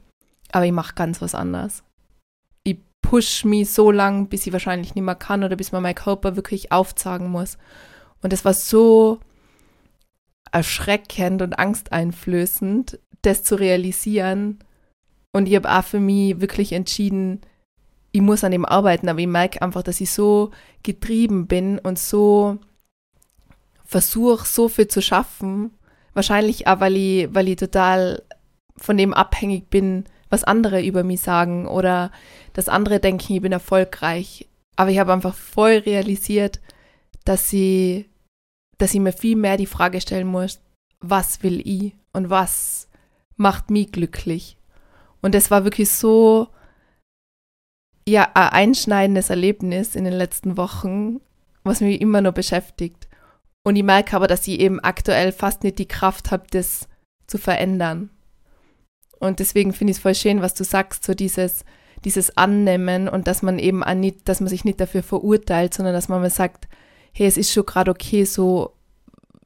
aber ich mache ganz was anderes push mich so lang, bis ich wahrscheinlich nicht mehr kann oder bis man mein Körper wirklich aufzagen muss. Und es war so erschreckend und angsteinflößend, das zu realisieren. Und ich habe auch für mich wirklich entschieden, ich muss an dem arbeiten, aber ich merke einfach, dass ich so getrieben bin und so versuche, so viel zu schaffen. Wahrscheinlich auch, weil ich, weil ich total von dem abhängig bin, was andere über mich sagen oder dass andere denken, ich bin erfolgreich. Aber ich habe einfach voll realisiert, dass sie, dass ich mir viel mehr die Frage stellen muss, was will ich und was macht mich glücklich. Und das war wirklich so, ja, ein einschneidendes Erlebnis in den letzten Wochen, was mich immer noch beschäftigt. Und ich merke aber, dass ich eben aktuell fast nicht die Kraft habe, das zu verändern. Und deswegen finde ich es voll schön, was du sagst, so dieses, dieses Annehmen und dass man eben nicht, dass man sich nicht dafür verurteilt, sondern dass man mal sagt, hey, es ist schon gerade okay, so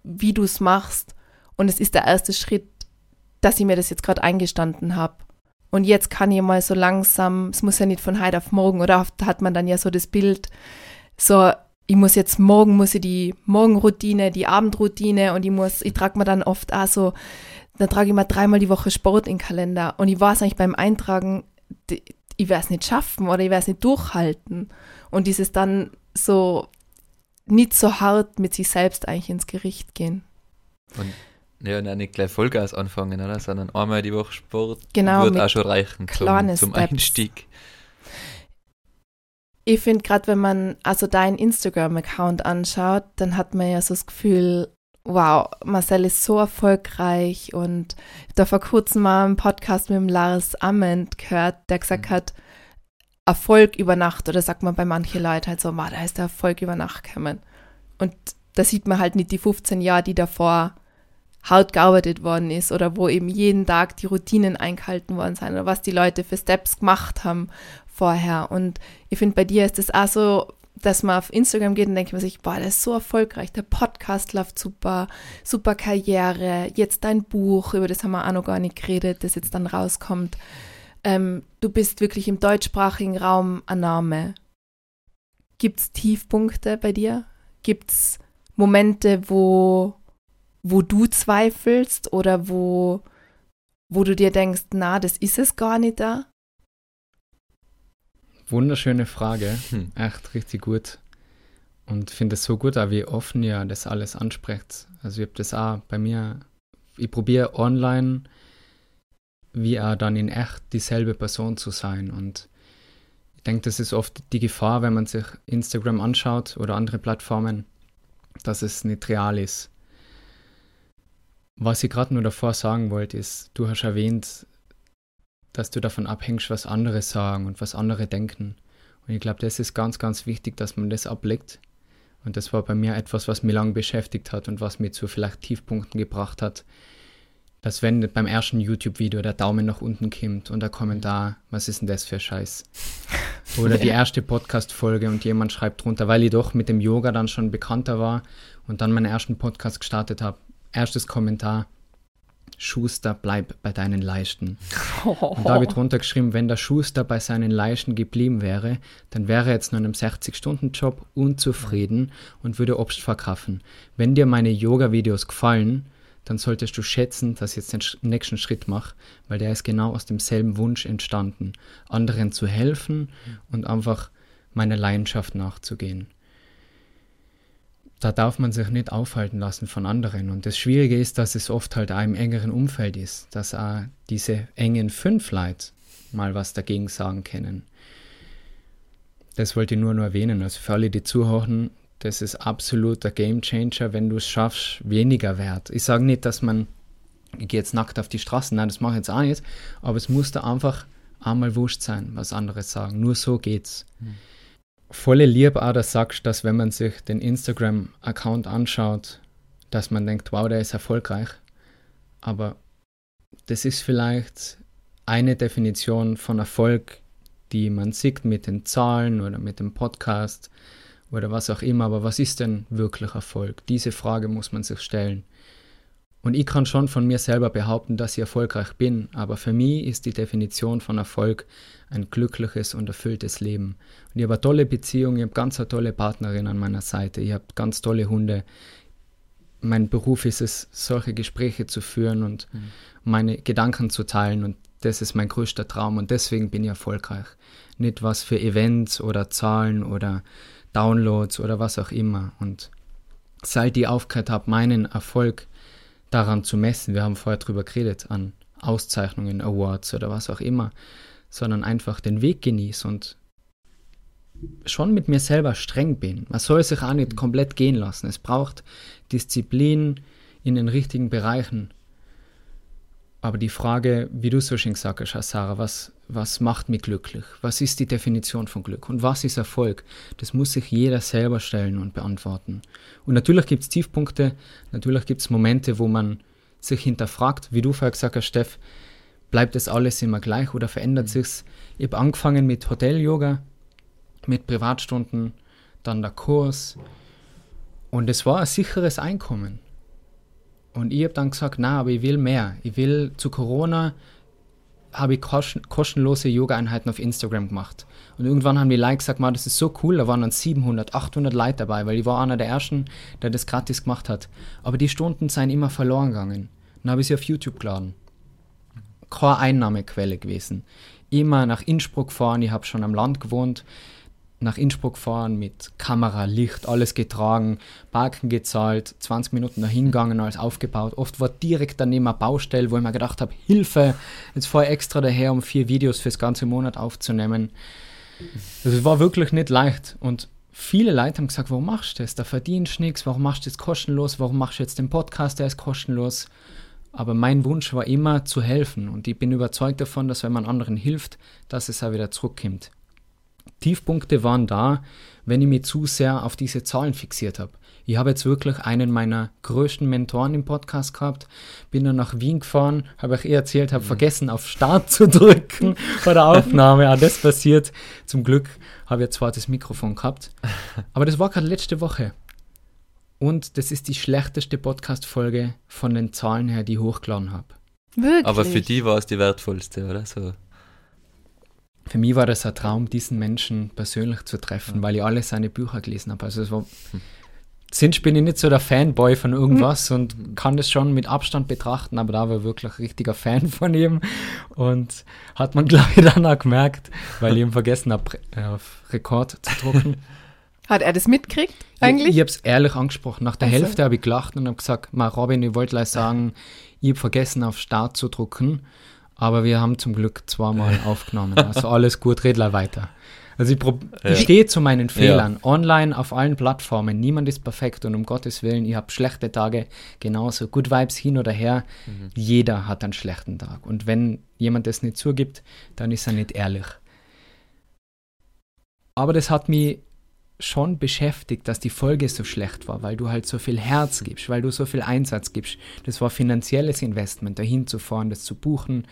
wie du es machst. Und es ist der erste Schritt, dass ich mir das jetzt gerade eingestanden habe. Und jetzt kann ich mal so langsam, es muss ja nicht von heute auf morgen, oder oft hat man dann ja so das Bild, so, ich muss jetzt morgen, muss ich die Morgenroutine, die Abendroutine und ich muss, ich trage mir dann oft auch so dann trage ich mal dreimal die Woche Sport in den Kalender. Und ich weiß eigentlich beim Eintragen, ich werde es nicht schaffen oder ich werde es nicht durchhalten. Und dieses dann so nicht so hart mit sich selbst eigentlich ins Gericht gehen. Und ja, und auch nicht gleich Vollgas anfangen, oder? sondern einmal die Woche Sport genau, wird auch schon reichen zum, zum Einstieg. Ich finde gerade, wenn man also deinen Instagram-Account anschaut, dann hat man ja so das Gefühl, wow, Marcel ist so erfolgreich und da vor kurzem mal einen Podcast mit dem Lars Amend gehört, der gesagt mhm. hat, Erfolg über Nacht oder sagt man bei manchen Leuten halt so, wow, da ist der Erfolg über Nacht gekommen. Und da sieht man halt nicht die 15 Jahre, die davor hart gearbeitet worden ist oder wo eben jeden Tag die Routinen eingehalten worden sind oder was die Leute für Steps gemacht haben vorher. Und ich finde, bei dir ist das auch so, dass man auf Instagram geht und denkt man sich, boah, das ist so erfolgreich, der Podcast läuft super, super Karriere, jetzt dein Buch, über das haben wir auch noch gar nicht geredet, das jetzt dann rauskommt. Ähm, du bist wirklich im deutschsprachigen Raum ein Name. Gibt es Tiefpunkte bei dir? Gibt es Momente, wo, wo du zweifelst oder wo, wo du dir denkst, na, das ist es gar nicht da? Wunderschöne Frage. Hm. Echt richtig gut. Und finde es so gut, auch wie offen ihr das alles ansprecht. Also ich habe das auch bei mir, ich probiere online wie auch dann in echt dieselbe Person zu sein. Und ich denke, das ist oft die Gefahr, wenn man sich Instagram anschaut oder andere Plattformen, dass es nicht real ist. Was ich gerade nur davor sagen wollte, ist, du hast erwähnt, dass du davon abhängst, was andere sagen und was andere denken. Und ich glaube, das ist ganz, ganz wichtig, dass man das ablegt. Und das war bei mir etwas, was mich lange beschäftigt hat und was mich zu vielleicht Tiefpunkten gebracht hat. Dass wenn beim ersten YouTube-Video der Daumen nach unten kommt und der Kommentar, was ist denn das für Scheiß? Oder die erste Podcast-Folge und jemand schreibt drunter, weil ich doch mit dem Yoga dann schon bekannter war und dann meinen ersten Podcast gestartet habe. Erstes Kommentar, Schuster, bleib bei deinen Leisten. Und da wird runtergeschrieben, wenn der Schuster bei seinen Leisten geblieben wäre, dann wäre er jetzt nur in einem 60-Stunden-Job unzufrieden und würde Obst verkaufen. Wenn dir meine Yoga-Videos gefallen, dann solltest du schätzen, dass ich jetzt den nächsten Schritt mache, weil der ist genau aus demselben Wunsch entstanden, anderen zu helfen und einfach meiner Leidenschaft nachzugehen. Da darf man sich nicht aufhalten lassen von anderen. Und das Schwierige ist, dass es oft halt auch im engeren Umfeld ist, dass auch diese engen fünf Leute mal was dagegen sagen können. Das wollte ich nur noch erwähnen. Also für alle, die zuhören, das ist absolut der Game Changer, wenn du es schaffst, weniger Wert. Ich sage nicht, dass man, ich gehe jetzt nackt auf die Straßen, nein, das mache ich jetzt auch nicht, aber es muss da einfach einmal wurscht sein, was andere sagen. Nur so geht's. Mhm. Volle lieb auch, dass sagst, dass wenn man sich den Instagram-Account anschaut, dass man denkt, wow, der ist erfolgreich. Aber das ist vielleicht eine Definition von Erfolg, die man sieht mit den Zahlen oder mit dem Podcast oder was auch immer. Aber was ist denn wirklich Erfolg? Diese Frage muss man sich stellen. Und ich kann schon von mir selber behaupten, dass ich erfolgreich bin, aber für mich ist die Definition von Erfolg ein glückliches und erfülltes Leben. Und ich habe eine tolle Beziehung, ich habe ganz eine tolle Partnerin an meiner Seite, ich habe ganz tolle Hunde. Mein Beruf ist es, solche Gespräche zu führen und mhm. meine Gedanken zu teilen und das ist mein größter Traum und deswegen bin ich erfolgreich. Nicht was für Events oder Zahlen oder Downloads oder was auch immer. Und seit ich aufgehört habe, meinen Erfolg daran zu messen. Wir haben vorher drüber geredet, an Auszeichnungen, Awards oder was auch immer, sondern einfach den Weg genieße und schon mit mir selber streng bin. Man soll sich auch nicht komplett gehen lassen. Es braucht Disziplin in den richtigen Bereichen. Aber die Frage, wie du so schön gesagt hast, Sarah, was, was macht mich glücklich? Was ist die Definition von Glück? Und was ist Erfolg? Das muss sich jeder selber stellen und beantworten. Und natürlich gibt es Tiefpunkte, natürlich gibt es Momente, wo man sich hinterfragt, wie du vorher gesagt hast, Steff, bleibt das alles immer gleich oder verändert mhm. sich's? Ich habe angefangen mit Hotel-Yoga, mit Privatstunden, dann der Kurs und es war ein sicheres Einkommen. Und ich habe dann gesagt, na, aber ich will mehr. Ich will zu Corona habe ich kostenlose Yoga-Einheiten auf Instagram gemacht. Und irgendwann haben die Leute gesagt, das ist so cool, da waren dann 700, 800 Leute dabei, weil ich war einer der Ersten, der das gratis gemacht hat. Aber die Stunden seien immer verloren gegangen. Dann habe ich sie auf YouTube geladen. Keine Einnahmequelle gewesen. Immer nach Innsbruck fahren, ich habe schon am Land gewohnt nach Innsbruck fahren mit Kamera, Licht, alles getragen, Parken gezahlt, 20 Minuten dahin gegangen, alles aufgebaut. Oft war direkt daneben eine Baustelle, wo ich mir gedacht habe, Hilfe, jetzt fahre ich extra daher, um vier Videos fürs ganze Monat aufzunehmen. Also es war wirklich nicht leicht und viele Leute haben gesagt, warum machst du das? Da verdienst du nichts, warum machst du das kostenlos, warum machst du jetzt den Podcast, der ist kostenlos? Aber mein Wunsch war immer zu helfen und ich bin überzeugt davon, dass wenn man anderen hilft, dass es auch wieder zurückkommt. Tiefpunkte waren da, wenn ich mich zu sehr auf diese Zahlen fixiert habe. Ich habe jetzt wirklich einen meiner größten Mentoren im Podcast gehabt, bin dann nach Wien gefahren, habe euch eh erzählt, habe mhm. vergessen auf Start zu drücken bei der Aufnahme. Auch das passiert. Zum Glück habe ich zwar das Mikrofon gehabt, aber das war gerade letzte Woche. Und das ist die schlechteste Podcast-Folge von den Zahlen her, die ich hochgeladen habe. Wirklich? Aber für die war es die wertvollste, oder? So für mich war das ein Traum, diesen Menschen persönlich zu treffen, weil ich alle seine Bücher gelesen habe. Also es war, hm. Sinch bin ich nicht so der Fanboy von irgendwas hm. und kann das schon mit Abstand betrachten, aber da war ich wirklich ein richtiger Fan von ihm und hat man, glaube ich, dann auch gemerkt, weil ich ihm vergessen habe, äh, auf Rekord zu drucken. Hat er das mitgekriegt eigentlich? Ich, ich habe es ehrlich angesprochen. Nach der also. Hälfte habe ich gelacht und habe gesagt, Ma Robin, ich wollte gleich sagen, ich habe vergessen, auf Start zu drucken. Aber wir haben zum Glück zweimal aufgenommen. Also alles gut, redler weiter. Also ich, ja. ich stehe zu meinen Fehlern. Ja. Online auf allen Plattformen. Niemand ist perfekt und um Gottes Willen, ich habe schlechte Tage genauso. Good Vibes hin oder her. Mhm. Jeder hat einen schlechten Tag. Und wenn jemand das nicht zugibt, dann ist er nicht ehrlich. Aber das hat mich schon beschäftigt, dass die Folge so schlecht war, weil du halt so viel Herz gibst, weil du so viel Einsatz gibst. Das war finanzielles Investment, dahin zu fahren, das zu buchen,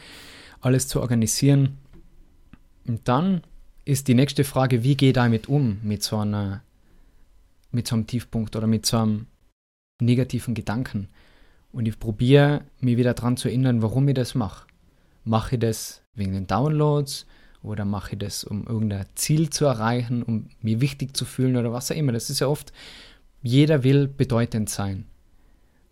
alles zu organisieren. Und dann ist die nächste Frage, wie gehe ich damit um, mit so einer, mit so einem Tiefpunkt oder mit so einem negativen Gedanken. Und ich probiere mich wieder daran zu erinnern, warum ich das mache. Mache ich das wegen den Downloads? Oder mache ich das, um irgendein Ziel zu erreichen, um mich wichtig zu fühlen oder was auch immer. Das ist ja oft, jeder will bedeutend sein.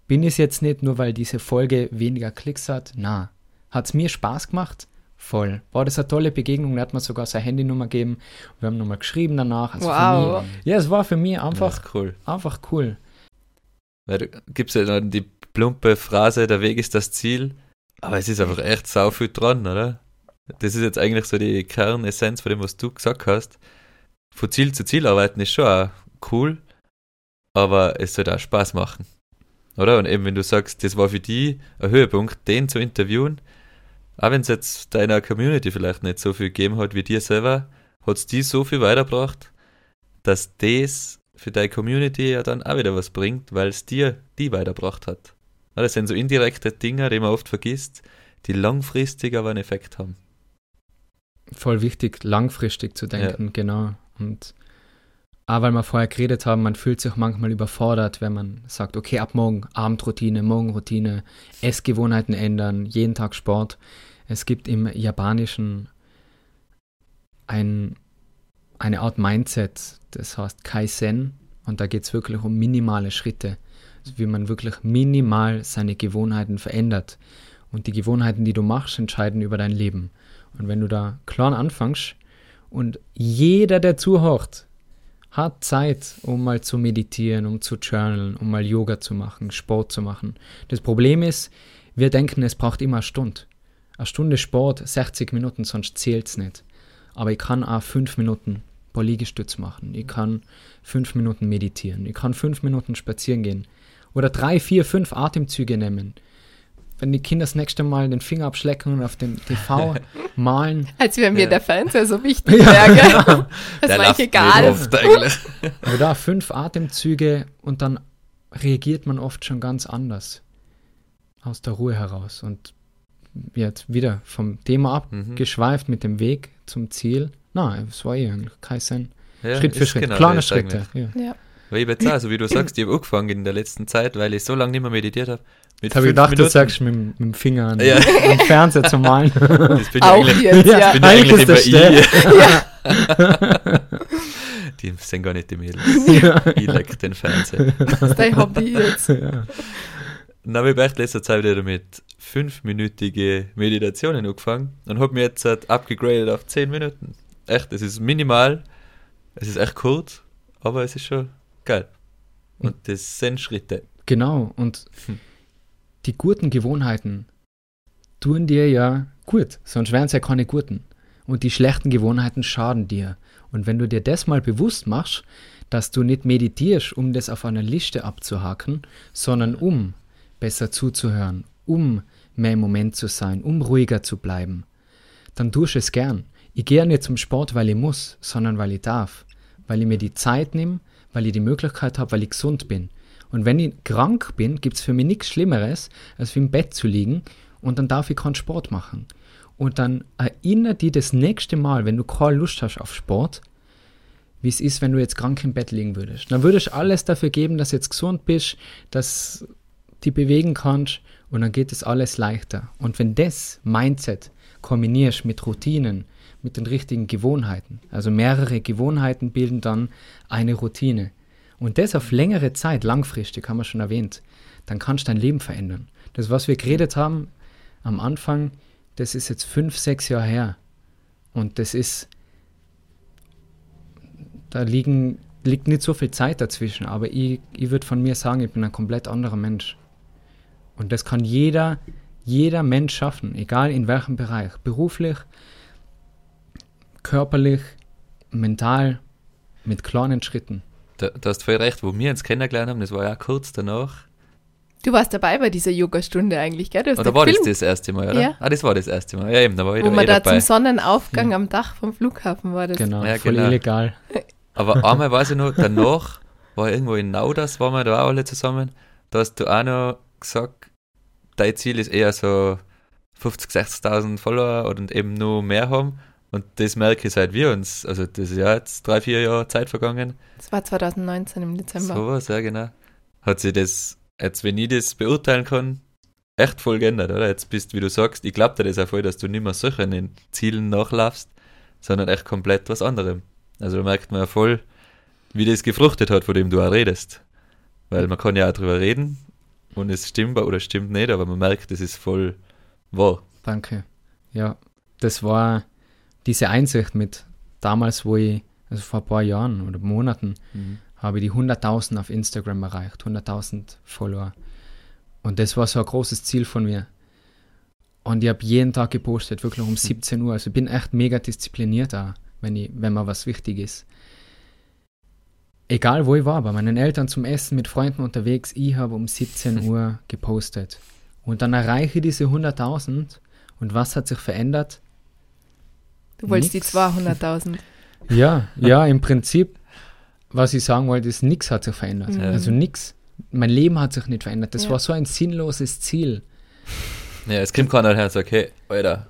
Bin ich es jetzt nicht nur, weil diese Folge weniger Klicks hat? Na. Hat es mir Spaß gemacht? Voll. War das eine tolle Begegnung, er hat mir sogar seine Handynummer gegeben. Wir haben nochmal geschrieben danach. Also Wow. Für mich, ja, es war für mich einfach, cool. einfach cool. Weil du gibst ja dann die plumpe Phrase, der Weg ist das Ziel, aber es ist einfach echt sau viel dran, oder? Das ist jetzt eigentlich so die Kernessenz von dem, was du gesagt hast. Von Ziel zu Ziel arbeiten ist schon auch cool, aber es soll auch Spaß machen. Oder? Und eben, wenn du sagst, das war für die ein Höhepunkt, den zu interviewen, auch wenn es jetzt deiner Community vielleicht nicht so viel gegeben hat wie dir selber, hat es die so viel weitergebracht, dass das für deine Community ja dann auch wieder was bringt, weil es dir die weitergebracht hat. Das sind so indirekte Dinge, die man oft vergisst, die langfristig aber einen Effekt haben. Voll wichtig, langfristig zu denken, genau. Und auch weil wir vorher geredet haben, man fühlt sich manchmal überfordert, wenn man sagt, okay, ab morgen Abendroutine, Morgenroutine, Essgewohnheiten ändern, jeden Tag Sport. Es gibt im Japanischen ein, eine Art Mindset, das heißt Kaizen, und da geht es wirklich um minimale Schritte, also wie man wirklich minimal seine Gewohnheiten verändert. Und die Gewohnheiten, die du machst, entscheiden über dein Leben. Und wenn du da klein anfängst und jeder, der zuhört, hat Zeit, um mal zu meditieren, um zu journalen, um mal Yoga zu machen, Sport zu machen. Das Problem ist, wir denken, es braucht immer eine Stunde. Eine Stunde Sport, 60 Minuten, sonst zählt es nicht. Aber ich kann auch fünf Minuten paar machen. Ich kann fünf Minuten meditieren. Ich kann fünf Minuten spazieren gehen. Oder drei, vier, fünf Atemzüge nehmen. Wenn die Kinder das nächste Mal den Finger abschlecken und auf den TV malen, Als wäre mir Ja. der Fernseher so wichtig Ja, wäre, gell? genau. Das war ich egal. Oft eigentlich. Aber da fünf Atemzüge und dann reagiert man oft schon ganz anders. Aus der Ruhe heraus. Und jetzt wieder vom Thema Mhm. abgeschweift mit dem Weg zum Ziel. Na, es war eh eigentlich kein Sinn. Ja, Schritt für Schritt. genau Kleine Schritte. Ja. Ja. Weil ich jetzt auch, so wie du sagst, ich habe angefangen in der letzten Zeit, weil ich so lange nicht mehr meditiert habe. Jetzt habe ich gedacht, du Minuten. sagst mit, dem- mit dem Finger an, Ja. am Fernseher zu malen. Das bin ich Auch eigentlich, jetzt, Ja. ja. bin ich Eigentlich ist. Ja, Die sind gar nicht die Mädels. ja. Ich leck den Fernseher. das ist dein Hobby jetzt. ja. Dann habe ich echt letzter Zeit wieder mit fünfminütige Meditationen angefangen und habe mir jetzt halt abgegradet auf zehn Minuten. Echt, es ist minimal, es ist echt kurz, aber es ist schon geil. Und das sind Schritte. Genau, und Hm. Die guten Gewohnheiten tun dir ja gut, sonst wären es ja keine guten. Und die schlechten Gewohnheiten schaden dir. Und wenn du dir das mal bewusst machst, dass du nicht meditierst, um das auf einer Liste abzuhaken, sondern um besser zuzuhören, um mehr im Moment zu sein, um ruhiger zu bleiben, dann tust du es gern. Ich gehe nicht zum Sport, weil ich muss, sondern weil ich darf. Weil ich mir die Zeit nehme, weil ich die Möglichkeit habe, weil ich gesund bin. Und wenn ich krank bin, gibt es für mich nichts Schlimmeres, als im Bett zu liegen und dann darf ich keinen Sport machen. Und dann erinnere dich das nächste Mal, wenn du keine Lust hast auf Sport, wie es ist, wenn du jetzt krank im Bett liegen würdest. Dann würdest du alles dafür geben, dass du jetzt gesund bist, dass die bewegen kannst und dann geht es alles leichter. Und wenn das Mindset kombinierst mit Routinen, mit den richtigen Gewohnheiten, also mehrere Gewohnheiten bilden dann eine Routine. Und das auf längere Zeit, langfristig, haben wir schon erwähnt, dann kannst du dein Leben verändern. Das, was wir geredet haben am Anfang, das ist jetzt fünf, sechs Jahre her. Und das ist, da liegen, liegt nicht so viel Zeit dazwischen, aber ich, ich würde von mir sagen, ich bin ein komplett anderer Mensch. Und das kann jeder, jeder Mensch schaffen, egal in welchem Bereich. Beruflich, körperlich, mental, mit kleinen Schritten. Da, du hast voll recht, wo wir uns kennengelernt haben, das war ja kurz danach. Du warst dabei bei dieser Yoga-Stunde eigentlich, gell? Du hast Oder da war das gefilmt, das erste Mal, oder? Ja. Ah, das war das erste Mal. Ja, eben, da war ich wo da man eh da dabei. zum Sonnenaufgang am Dach vom Flughafen war das. Genau, Ja, voll genau. illegal. Aber einmal weiß ich noch, danach war irgendwo in Nauders, waren wir da auch alle zusammen. Da hast du auch noch gesagt, dein Ziel ist eher so 50.000, 60.000 Follower und eben nur mehr haben. Und das merke ich seit wir uns, also das ist ja jetzt drei, vier Jahre Zeit vergangen. Das war 2019 im Dezember. Sowas, ja genau. Hat sich das, jetzt wenn ich das beurteilen kann, echt voll geändert, oder? Jetzt bist, wie du sagst, ich glaube dir das auch voll, dass du nicht mehr solchen Zielen nachlaufst, sondern echt komplett was anderem. Also da merkt man ja voll, wie das gefruchtet hat, von dem du auch redest. Weil man kann ja auch drüber reden und es stimmt oder stimmt nicht, aber man merkt, das ist voll wahr. Danke. Ja, das war diese Einsicht mit damals, wo ich, also vor ein paar Jahren oder Monaten, Mhm. habe ich die 100.000 auf Instagram erreicht, 100.000 Follower. Und das war so ein großes Ziel von mir. Und ich habe jeden Tag gepostet, wirklich um 17 Uhr. Also ich bin echt mega diszipliniert da, wenn, ich, wenn mir was wichtig ist. Egal wo ich war, bei meinen Eltern zum Essen, mit Freunden unterwegs, ich habe um 17 Uhr gepostet. Und dann erreiche ich diese 100.000. Und was hat sich verändert? Du wolltest Nix. die 200.000. Ja, ja, im Prinzip, was ich sagen wollte, ist, nichts hat sich verändert. Mhm. Also nichts. Mein Leben hat sich nicht verändert. Das Ja. war so ein sinnloses Ziel. Ja, es kommt keiner her und sagt, hey, Alter,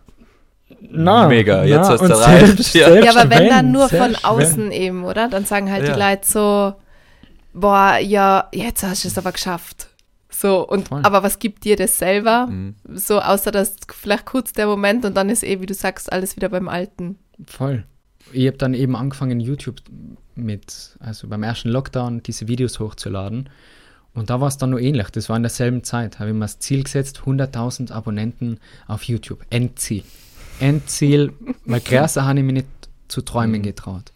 Na, Mega, jetzt hast du selbst- Ja. selbst Ja, aber wenn dann wenn, nur von außen eben, oder? Dann sagen halt Ja. die Leute so, boah, ja, jetzt hast du es aber geschafft. So, und Voll. aber was gibt dir das selber? mhm. So, außer dass vielleicht kurz der Moment und dann ist eh, wie du sagst, alles wieder beim Alten. Voll. Ich habe dann eben angefangen, YouTube mit, also beim ersten Lockdown, diese Videos hochzuladen. Und da war es dann nur ähnlich. Das war in derselben Zeit. Habe ich mir das Ziel gesetzt, 100.000 Abonnenten auf YouTube. Endziel. Endziel, weil größer habe ich mich nicht zu träumen getraut.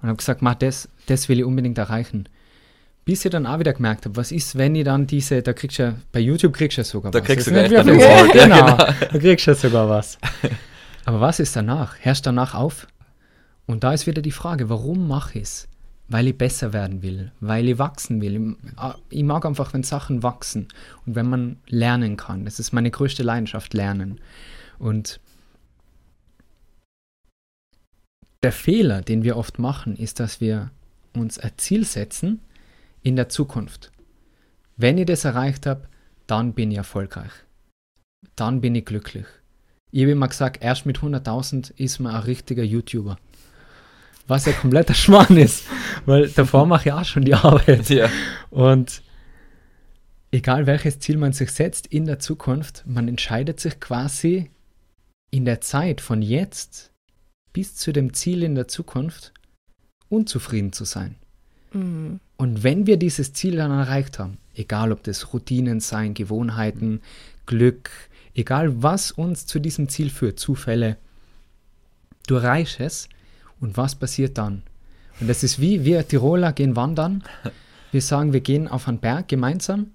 Und habe gesagt, mach das, das will ich unbedingt erreichen. Bis ich dann auch wieder gemerkt habe, was ist, wenn ich dann diese, da kriegst du ja, bei YouTube kriegst du ja sogar Da was. kriegst Das du Instagram. Reward, ja, genau, da kriegst du ja sogar was. Aber was ist danach? Hörst danach auf? Und da ist wieder die Frage, warum mache ich es? Weil ich besser werden will, weil ich wachsen will. Ich, ich mag einfach, wenn Sachen wachsen und wenn man lernen kann. Das ist meine größte Leidenschaft, Lernen. Und der Fehler, den wir oft machen, ist, dass wir uns ein Ziel setzen in der Zukunft. Wenn ich das erreicht habe, dann bin ich erfolgreich. Dann bin ich glücklich. Ich habe immer gesagt, erst mit 100.000 ist man ein richtiger YouTuber. Was ja kompletter Schmarrn ist, weil davor mache ich auch schon die Arbeit. ja. Und egal welches Ziel man sich setzt in der Zukunft, man entscheidet sich quasi in der Zeit von jetzt bis zu dem Ziel in der Zukunft unzufrieden zu sein. Mhm. Und wenn wir dieses Ziel dann erreicht haben, egal ob das Routinen sein, Gewohnheiten, Glück, egal was uns zu diesem Ziel führt, Zufälle, du erreichst es und was passiert dann? Und das ist wie wir Tiroler gehen wandern. Wir sagen, wir gehen auf einen Berg gemeinsam.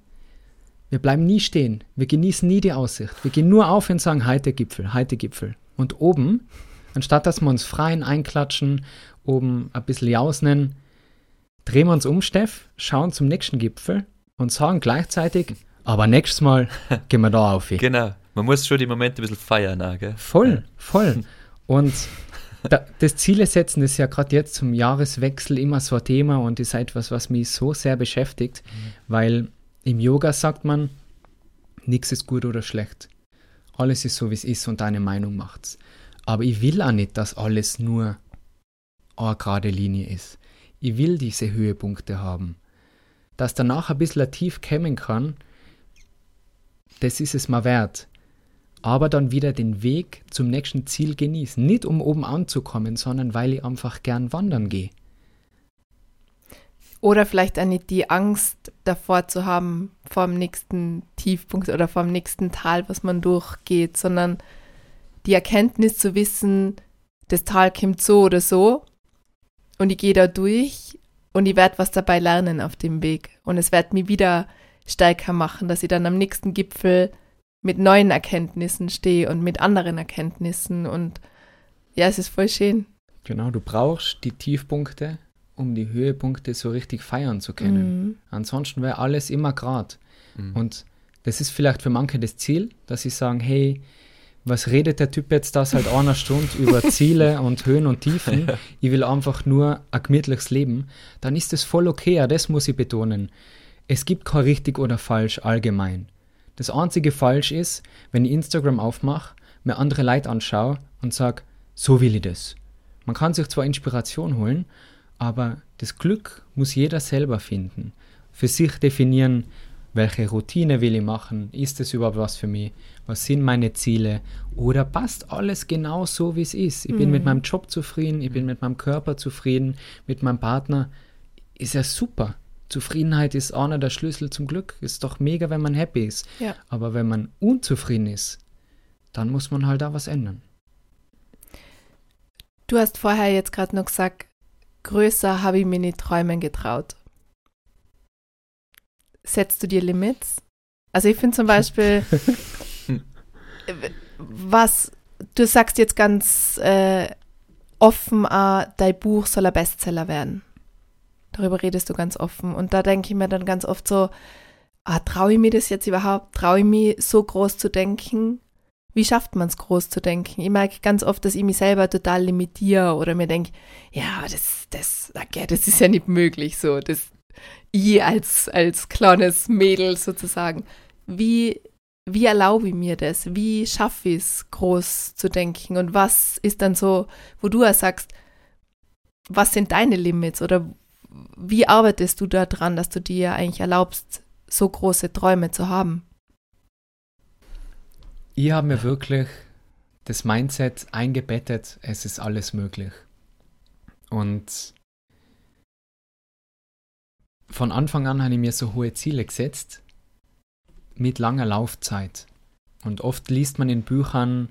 Wir bleiben nie stehen. Wir genießen nie die Aussicht. Wir gehen nur auf und sagen, heute Gipfel, heute Gipfel. Und oben, anstatt dass wir uns freien einklatschen, oben ein bisschen jausnen, drehen wir uns um, Steff, schauen zum nächsten Gipfel und sagen gleichzeitig, aber nächstes Mal gehen wir da auf. Genau. Man muss schon die Momente ein bisschen feiern, auch, gell? Voll, voll. Und da, das Ziele setzen ist ja gerade jetzt zum Jahreswechsel immer so ein Thema und ist etwas, was mich so sehr beschäftigt, weil im Yoga sagt man, nichts ist gut oder schlecht. Alles ist so, wie es ist und deine Meinung macht's. Aber ich will auch nicht, dass alles nur eine gerade Linie ist. Ich will diese Höhepunkte haben. Dass danach ein bisschen tief kommen kann, das ist es mal wert aber dann wieder den Weg zum nächsten Ziel genießen. Nicht um oben anzukommen, sondern weil ich einfach gern wandern gehe. Oder vielleicht auch nicht die Angst davor zu haben, vor dem nächsten Tiefpunkt oder vor dem nächsten Tal, was man durchgeht, sondern die Erkenntnis zu wissen, das Tal kommt so oder so und ich gehe da durch und ich werde was dabei lernen auf dem Weg. Und es wird mich wieder stärker machen, dass ich dann am nächsten Gipfel mit neuen Erkenntnissen stehe und mit anderen Erkenntnissen. Und ja, es ist voll schön. Genau, du brauchst die Tiefpunkte, um die Höhepunkte so richtig feiern zu können. Mhm. Ansonsten wäre alles immer grad. Mhm. Und das ist vielleicht für manche das Ziel, dass sie sagen, hey, was redet der Typ jetzt da seit einer Stunde über Ziele und Höhen und Tiefen? Ich will einfach nur ein gemütliches Leben. Dann ist das voll okay, ja, das muss ich betonen. Es gibt kein richtig oder falsch allgemein. Das einzige falsch ist, wenn ich Instagram aufmache, mir andere Leute anschaue und sage, so will ich das. Man kann sich zwar Inspiration holen, aber das Glück muss jeder selber finden. Für sich definieren, welche Routine will ich machen, ist es überhaupt was für mich, was sind meine Ziele oder passt alles genau so, wie es ist. Ich bin mit meinem Job zufrieden, ich bin mit meinem Körper zufrieden, mit meinem Partner, ist ja super. Zufriedenheit ist einer der Schlüssel zum Glück. Ist doch mega, wenn man happy ist. Ja. Aber wenn man unzufrieden ist, dann muss man halt da was ändern. Du hast vorher jetzt gerade noch gesagt, größer habe ich mir nicht träumen getraut. Setzt du dir Limits? Also ich finde zum Beispiel, was, du sagst jetzt ganz äh, offen, äh, dein Buch soll ein Bestseller werden. Darüber redest du ganz offen. Und da denke ich mir dann ganz oft so, ah, traue ich mir das jetzt überhaupt? Traue ich mir so groß zu denken? Wie schafft man es groß zu denken? Ich merke ganz oft, dass ich mich selber total limitiere oder mir denke, ja, das, das, okay, das ist ja nicht möglich so. Das, ich als, als kleines Mädel sozusagen. Wie, wie erlaube ich mir das? Wie schaffe ich es, groß zu denken? Und was ist dann so, wo du auch sagst, was sind deine Limits oder wie arbeitest du daran, dass du dir eigentlich erlaubst, so große Träume zu haben? Ich habe mir wirklich das Mindset eingebettet, es ist alles möglich. Und von Anfang an habe ich mir so hohe Ziele gesetzt, mit langer Laufzeit. Und oft liest man in Büchern,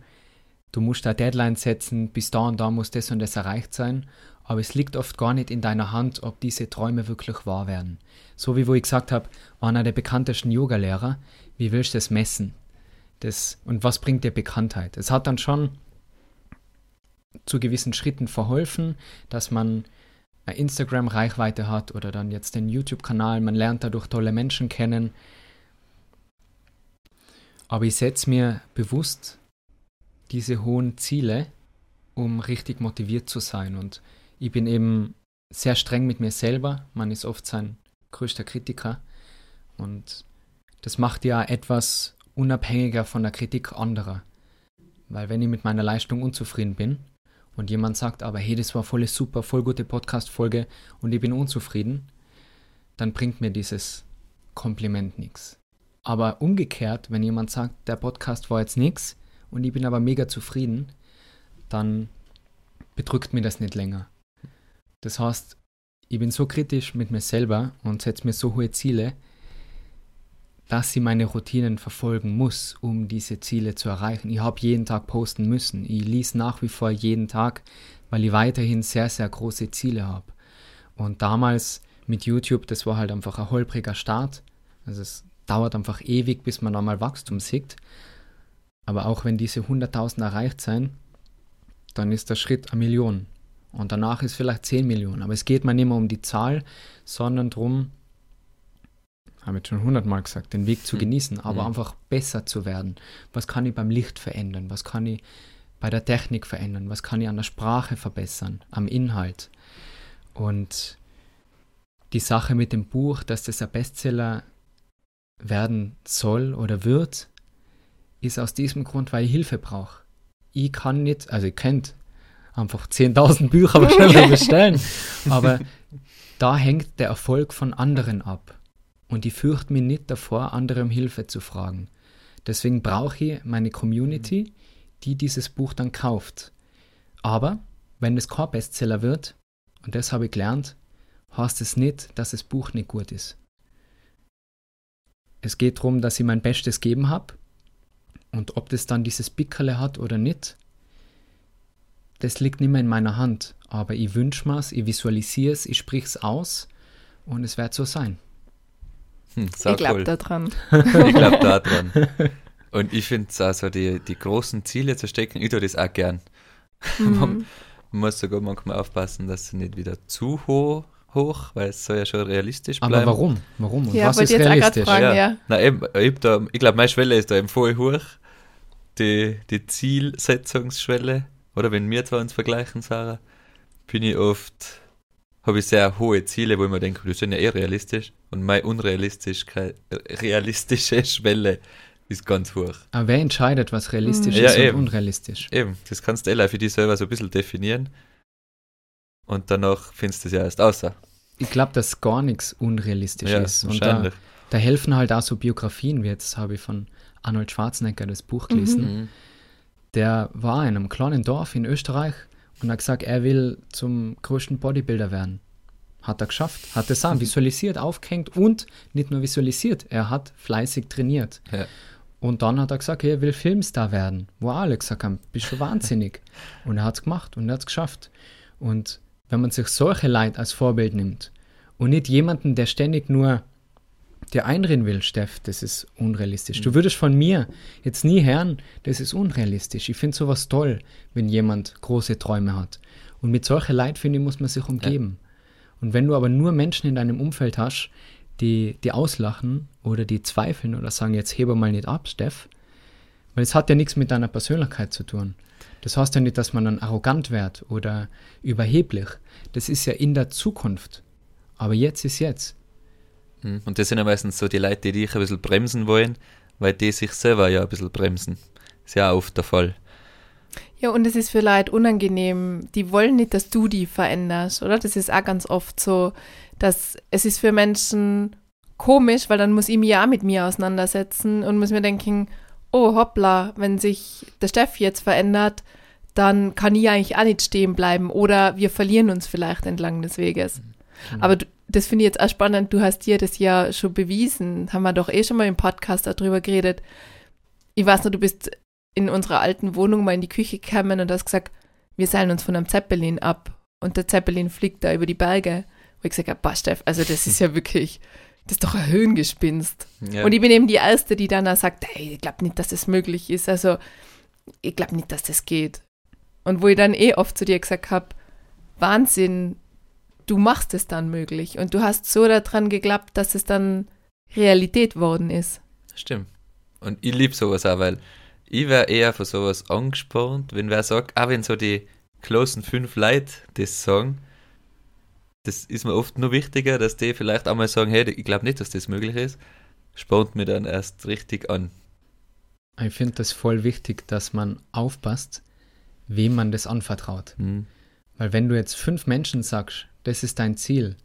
du musst da Deadline setzen, bis da und da muss das und das erreicht sein. Aber es liegt oft gar nicht in deiner Hand, ob diese Träume wirklich wahr werden. So wie wo ich gesagt habe, einer der bekanntesten Yogalehrer, wie willst du das messen? Das, und was bringt dir Bekanntheit? Es hat dann schon zu gewissen Schritten verholfen, dass man Instagram-Reichweite hat oder dann jetzt den YouTube-Kanal. Man lernt dadurch tolle Menschen kennen. Aber ich setze mir bewusst diese hohen Ziele, um richtig motiviert zu sein. Und ich bin eben sehr streng mit mir selber. Man ist oft sein größter Kritiker. Und das macht ja etwas unabhängiger von der Kritik anderer. Weil wenn ich mit meiner Leistung unzufrieden bin und jemand sagt aber, hey, das war voll super, voll gute Podcast-Folge und ich bin unzufrieden, dann bringt mir dieses Kompliment nichts. Aber umgekehrt, wenn jemand sagt, der Podcast war jetzt nichts und ich bin aber mega zufrieden, dann bedrückt mir das nicht länger. Das heißt, ich bin so kritisch mit mir selber und setze mir so hohe Ziele, dass ich meine Routinen verfolgen muss, um diese Ziele zu erreichen. Ich habe jeden Tag posten müssen. Ich lese nach wie vor jeden Tag, weil ich weiterhin sehr, sehr große Ziele habe. Und damals mit YouTube, das war halt einfach ein holpriger Start. Also es dauert einfach ewig, bis man einmal Wachstum sieht. Aber auch wenn diese 100.000 erreicht sein, dann ist der Schritt eine Million. Und danach ist vielleicht 10 Millionen. Aber es geht mir nicht mehr um die Zahl, sondern darum, habe ich schon hundertmal gesagt, den Weg zu hm. genießen, aber mhm. einfach besser zu werden. Was kann ich beim Licht verändern? Was kann ich bei der Technik verändern? Was kann ich an der Sprache verbessern? Am Inhalt? Und die Sache mit dem Buch, dass das ein Bestseller werden soll oder wird, ist aus diesem Grund, weil ich Hilfe brauche. Ich kann nicht, also ihr könnt einfach 10.000 Bücher wahrscheinlich bestellen, aber da hängt der Erfolg von anderen ab. Und ich fürchte mich nicht davor, andere um Hilfe zu fragen. Deswegen brauche ich meine Community, die dieses Buch dann kauft. Aber wenn es kein Bestseller wird, und das habe ich gelernt, heißt es nicht, dass das Buch nicht gut ist. Es geht darum, dass ich mein Bestes geben habe. Und ob das dann dieses Pickerle hat oder nicht, das liegt nicht mehr in meiner Hand. Aber ich wünsche mir es, ich visualisiere es, ich sprich es aus und es wird so sein. Hm, ich glaube cool. da dran. ich glaube da dran. Und ich finde es also die, die großen Ziele zu stecken, ich tue das auch gern. Mhm. Man muss sogar manchmal aufpassen, dass sie nicht wieder zu hoch hoch, weil es soll ja schon realistisch bleiben. Aber warum? Warum? Und ja, was ist realistisch? Fragen, ja. ja. Na eben, ich, da, ich glaube, meine Schwelle ist da eben voll hoch. Die, die Zielsetzungsschwelle. Oder wenn wir zwei uns vergleichen, Sarah, bin ich oft habe ich sehr hohe Ziele, wo ich mir denke, die sind ja eh realistisch. Und meine unrealistische realistische Schwelle ist ganz hoch. Aber wer entscheidet, was realistisch mhm. ist ja, und unrealistisch? Eben, das kannst du eh für dich selber so ein bisschen definieren. Und danach findest du es ja erst außer. Ich glaube, dass gar nichts unrealistisch ja, ist. Und da, da, helfen halt auch so Biografien, wie jetzt habe ich von Arnold Schwarzenegger das Buch gelesen. Mhm. Der war in einem kleinen Dorf in Österreich und hat gesagt, er will zum größten Bodybuilder werden. Hat er geschafft, hat es auch visualisiert, aufgehängt und nicht nur visualisiert, er hat fleißig trainiert. Ja. Und dann hat er gesagt, er will Filmstar werden. Wo alle gesagt haben, bist du wahnsinnig. und er hat es gemacht und er hat es geschafft. Und wenn man sich solche Leute als Vorbild nimmt und nicht jemanden, der ständig nur dir einreden will, Steff, das ist unrealistisch. Du würdest von mir jetzt nie hören, das ist unrealistisch. Ich finde sowas toll, wenn jemand große Träume hat. Und mit finde ich, muss man sich umgeben. Ja. Und wenn du aber nur Menschen in deinem Umfeld hast, die, die auslachen oder die zweifeln oder sagen, jetzt hebe mal nicht ab, Steff, weil es hat ja nichts mit deiner Persönlichkeit zu tun. Das heißt ja nicht, dass man dann arrogant wird oder überheblich. Das ist ja in der Zukunft. Aber jetzt ist jetzt. Hm. Und das sind ja meistens so die Leute, die dich ein bisschen bremsen wollen, weil die sich selber ja ein bisschen bremsen. Ist ja oft der Fall. Ja, und es ist für Leute unangenehm. Die wollen nicht, dass du die veränderst, oder? Das ist auch ganz oft so, dass es ist für Menschen komisch, weil dann muss ich mich ja mit mir auseinandersetzen und muss mir denken, oh hoppla, wenn sich der Steff jetzt verändert, dann kann ich eigentlich auch nicht stehen bleiben oder wir verlieren uns vielleicht entlang des Weges. Mhm. Aber du, das finde ich jetzt auch spannend. Du hast dir das ja schon bewiesen. Haben wir doch eh schon mal im Podcast darüber geredet. Ich weiß noch, du bist in unserer alten Wohnung mal in die Küche gekommen und hast gesagt, wir seilen uns von einem Zeppelin ab. Und der Zeppelin fliegt da über die Berge. Wo ich gesagt habe, boah, Steff, also das ist ja wirklich, das ist doch ein Höhengespinst. Ja. Und ich bin eben die Erste, die dann auch sagt, hey, ich glaube nicht, dass das möglich ist. Also, ich glaube nicht, dass das geht. Und wo ich dann eh oft zu dir gesagt habe, Wahnsinn, du machst es dann möglich. Und du hast so daran geglaubt, dass es dann Realität worden ist. Stimmt. Und ich liebe sowas auch, weil ich wäre eher für sowas angespornt, wenn wer sagt, auch wenn so die closen fünf Leute das sagen, das ist mir oft nur wichtiger, dass die vielleicht einmal sagen, hey, ich glaube nicht, dass das möglich ist, spornt mir dann erst richtig an. Ich finde das voll wichtig, dass man aufpasst, wem man das anvertraut. Mhm. Weil wenn du jetzt fünf Menschen sagst, das ist dein Ziel.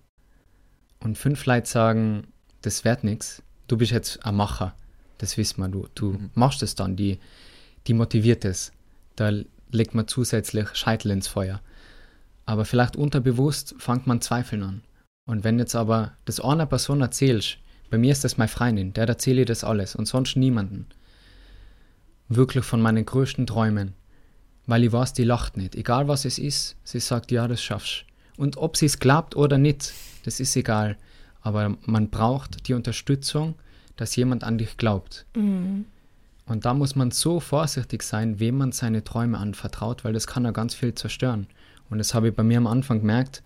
Und fünf Leute sagen, das wird nichts. Du bist jetzt ein Macher. Das wissen wir. Du, du mhm. machst es dann. Die, die motiviert es. Da legt man zusätzlich Scheitel ins Feuer. Aber vielleicht unterbewusst fängt man Zweifeln an. Und wenn jetzt aber das einer Person erzählst, bei mir ist das meine Freundin, der erzähle ich das alles und sonst niemanden. Wirklich von meinen größten Träumen. Weil ich weiß, die lacht nicht. Egal was es ist, sie sagt, ja, das schaffst. Und ob sie es glaubt oder nicht, das ist egal. Aber man braucht die Unterstützung, dass jemand an dich glaubt. Mhm. Und da muss man so vorsichtig sein, wem man seine Träume anvertraut, weil das kann ja ganz viel zerstören. Und das habe ich bei mir am Anfang gemerkt,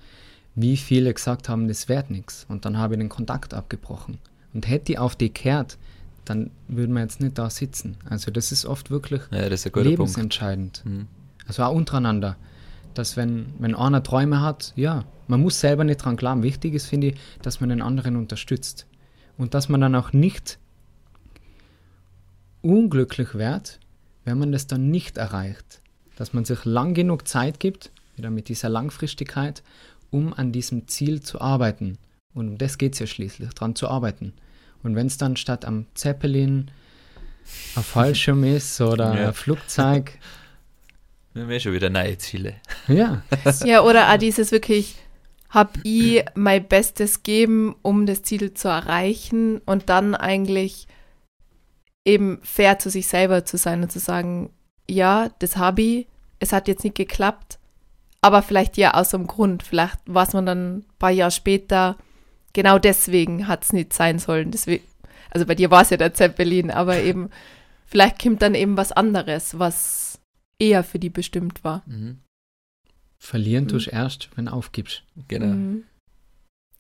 wie viele gesagt haben, das wird nichts. Und dann habe ich den Kontakt abgebrochen. Und hätte ich auf die gehört, dann würden wir jetzt nicht da sitzen. Also das ist oft wirklich ja, ist lebensentscheidend. Mhm. Also auch untereinander dass wenn, wenn einer Träume hat, ja, man muss selber nicht dran glauben. Wichtig ist, finde ich, dass man den anderen unterstützt. Und dass man dann auch nicht unglücklich wird, wenn man das dann nicht erreicht. Dass man sich lang genug Zeit gibt, wieder mit dieser Langfristigkeit, um an diesem Ziel zu arbeiten. Und um das geht es ja schließlich, dran zu arbeiten. Und wenn es dann statt am Zeppelin ein Fallschirm ist oder ja. ein Flugzeug, Wir haben ja schon wieder neue Ziele. Ja. ja, oder auch dieses wirklich, habe ich mein Bestes geben, um das Ziel zu erreichen und dann eigentlich eben fair zu sich selber zu sein und zu sagen, ja, das habe ich, es hat jetzt nicht geklappt, aber vielleicht ja aus einem Grund. Vielleicht war es man dann ein paar Jahre später, genau deswegen hat es nicht sein sollen. Deswegen, also bei dir war es ja der Zeppelin, aber eben, vielleicht kommt dann eben was anderes, was eher für die bestimmt war. Mhm. Verlieren mhm. tust erst, wenn du aufgibst. Genau. Mhm.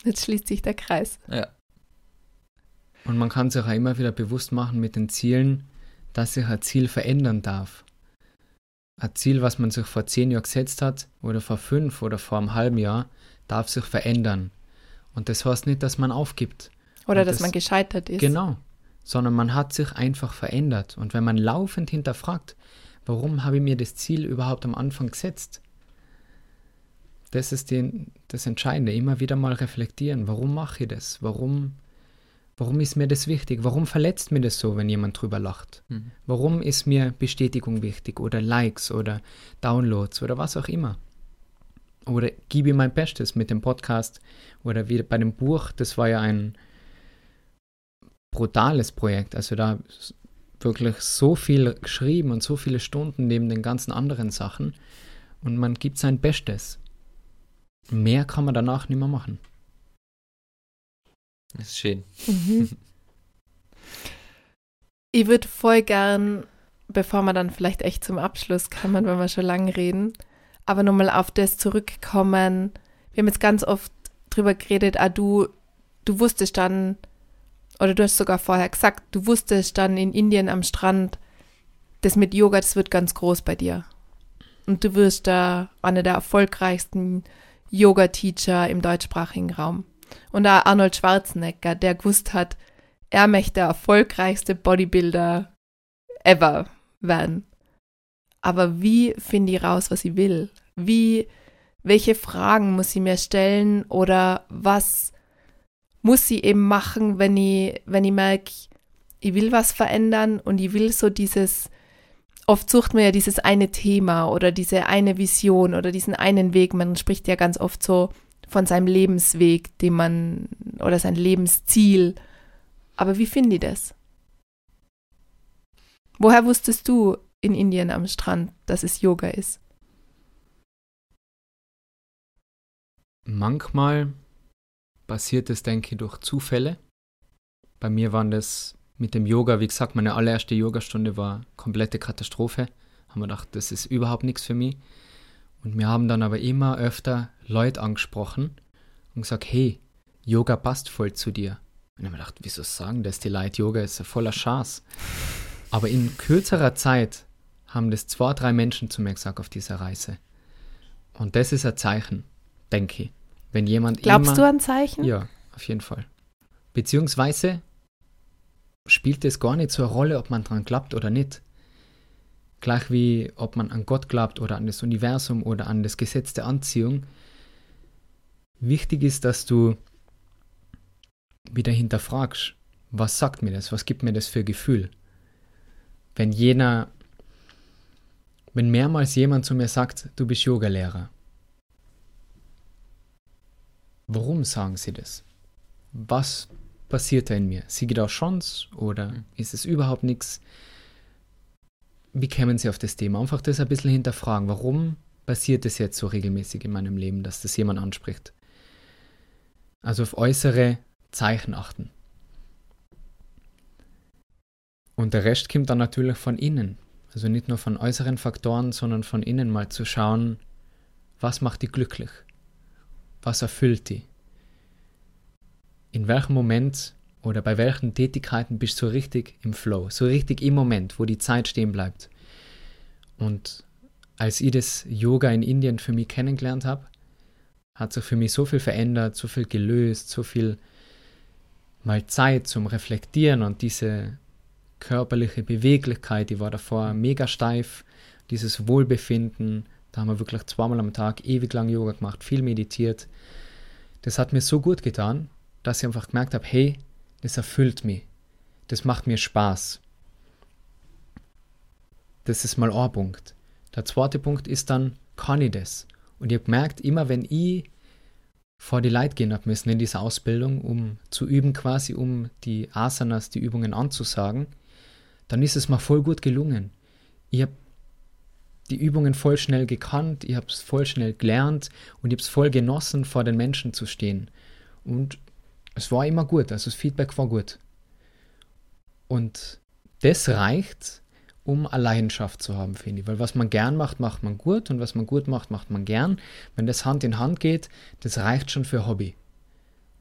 Jetzt schließt sich der Kreis. Ja. Und man kann sich auch immer wieder bewusst machen mit den Zielen, dass sich ein Ziel verändern darf. Ein Ziel, was man sich vor zehn Jahren gesetzt hat, oder vor fünf oder vor einem halben Jahr, darf sich verändern. Und das heißt nicht, dass man aufgibt. Oder dass das, man gescheitert ist. Genau. Sondern man hat sich einfach verändert. Und wenn man laufend hinterfragt, warum habe ich mir das Ziel überhaupt am Anfang gesetzt? Das ist die, das Entscheidende, immer wieder mal reflektieren, warum mache ich das? Warum, warum ist mir das wichtig? Warum verletzt mir das so, wenn jemand drüber lacht? Mhm. Warum ist mir Bestätigung wichtig oder Likes oder Downloads oder was auch immer? Oder gebe ich mein Bestes mit dem Podcast oder wie bei dem Buch, das war ja ein brutales Projekt. Also da wirklich so viel geschrieben und so viele Stunden neben den ganzen anderen Sachen und man gibt sein Bestes. Mehr kann man danach nicht mehr machen. Das ist schön. Mhm. ich würde voll gern, bevor wir dann vielleicht echt zum Abschluss kommen, wenn wir schon lange reden, aber nochmal auf das zurückkommen. Wir haben jetzt ganz oft drüber geredet, ah, du, du wusstest dann, oder du hast sogar vorher gesagt, du wusstest dann in Indien am Strand, das mit Yoga, das wird ganz groß bei dir. Und du wirst da einer der erfolgreichsten Yoga-Teacher im deutschsprachigen Raum. Und da Arnold Schwarzenegger, der gewusst hat, er möchte der erfolgreichste Bodybuilder ever werden. Aber wie finde ich raus, was ich will? Wie, welche Fragen muss ich mir stellen oder was muss ich eben machen, wenn ich, wenn ich merke, ich will was verändern und ich will so dieses, oft sucht man ja dieses eine Thema oder diese eine Vision oder diesen einen Weg. Man spricht ja ganz oft so von seinem Lebensweg, den man oder sein Lebensziel. Aber wie finde ich das? Woher wusstest du in Indien am Strand, dass es Yoga ist? Manchmal passiert es, denke ich, durch Zufälle. Bei mir waren das mit dem Yoga, wie gesagt, meine allererste Yogastunde war komplette Katastrophe. Haben wir gedacht, das ist überhaupt nichts für mich. Und wir haben dann aber immer öfter Leute angesprochen und gesagt, hey, Yoga passt voll zu dir. Und ich habe mir gedacht, wieso sagen das die Leute? Yoga ist ja voller Chance. Aber in kürzerer Zeit haben das zwei, drei Menschen zu mir gesagt auf dieser Reise. Und das ist ein Zeichen, denke ich. Wenn jemand Glaubst immer, du an Zeichen? Ja, auf jeden Fall. Beziehungsweise spielt es gar nicht so eine Rolle, ob man dran glaubt oder nicht. Gleich wie ob man an Gott glaubt oder an das Universum oder an das Gesetz der Anziehung. Wichtig ist, dass du wieder hinterfragst, was sagt mir das, was gibt mir das für Gefühl. Wenn jener, wenn mehrmals jemand zu mir sagt, du bist Yogalehrer, Warum sagen sie das? Was passiert da in mir? Sehe ich da Chance oder mhm. ist es überhaupt nichts? Wie kämen sie auf das Thema? Einfach das ein bisschen hinterfragen. Warum passiert das jetzt so regelmäßig in meinem Leben, dass das jemand anspricht? Also auf äußere Zeichen achten. Und der Rest kommt dann natürlich von innen. Also nicht nur von äußeren Faktoren, sondern von innen mal zu schauen, was macht die glücklich? Was erfüllt die? In welchem Moment oder bei welchen Tätigkeiten bist du so richtig im Flow, so richtig im Moment, wo die Zeit stehen bleibt? Und als ich das Yoga in Indien für mich kennengelernt habe, hat sich für mich so viel verändert, so viel gelöst, so viel mal Zeit zum Reflektieren und diese körperliche Beweglichkeit, die war davor mega steif, dieses Wohlbefinden, da haben wir wirklich zweimal am Tag ewig lang Yoga gemacht, viel meditiert. Das hat mir so gut getan, dass ich einfach gemerkt habe, hey, das erfüllt mich. Das macht mir Spaß. Das ist mal ein Punkt. Der zweite Punkt ist dann, kann ich das? Und ich habe gemerkt, immer wenn ich vor die Leute gehen habe müssen in dieser Ausbildung, um zu üben quasi, um die Asanas, die Übungen anzusagen, dann ist es mir voll gut gelungen. Ich habe die Übungen voll schnell gekannt, ich habe es voll schnell gelernt und ich habe es voll genossen, vor den Menschen zu stehen. Und es war immer gut, also das Feedback war gut. Und das reicht, um eine Leidenschaft zu haben, finde ich. Weil was man gern macht, macht man gut und was man gut macht, macht man gern. Wenn das Hand in Hand geht, das reicht schon für Hobby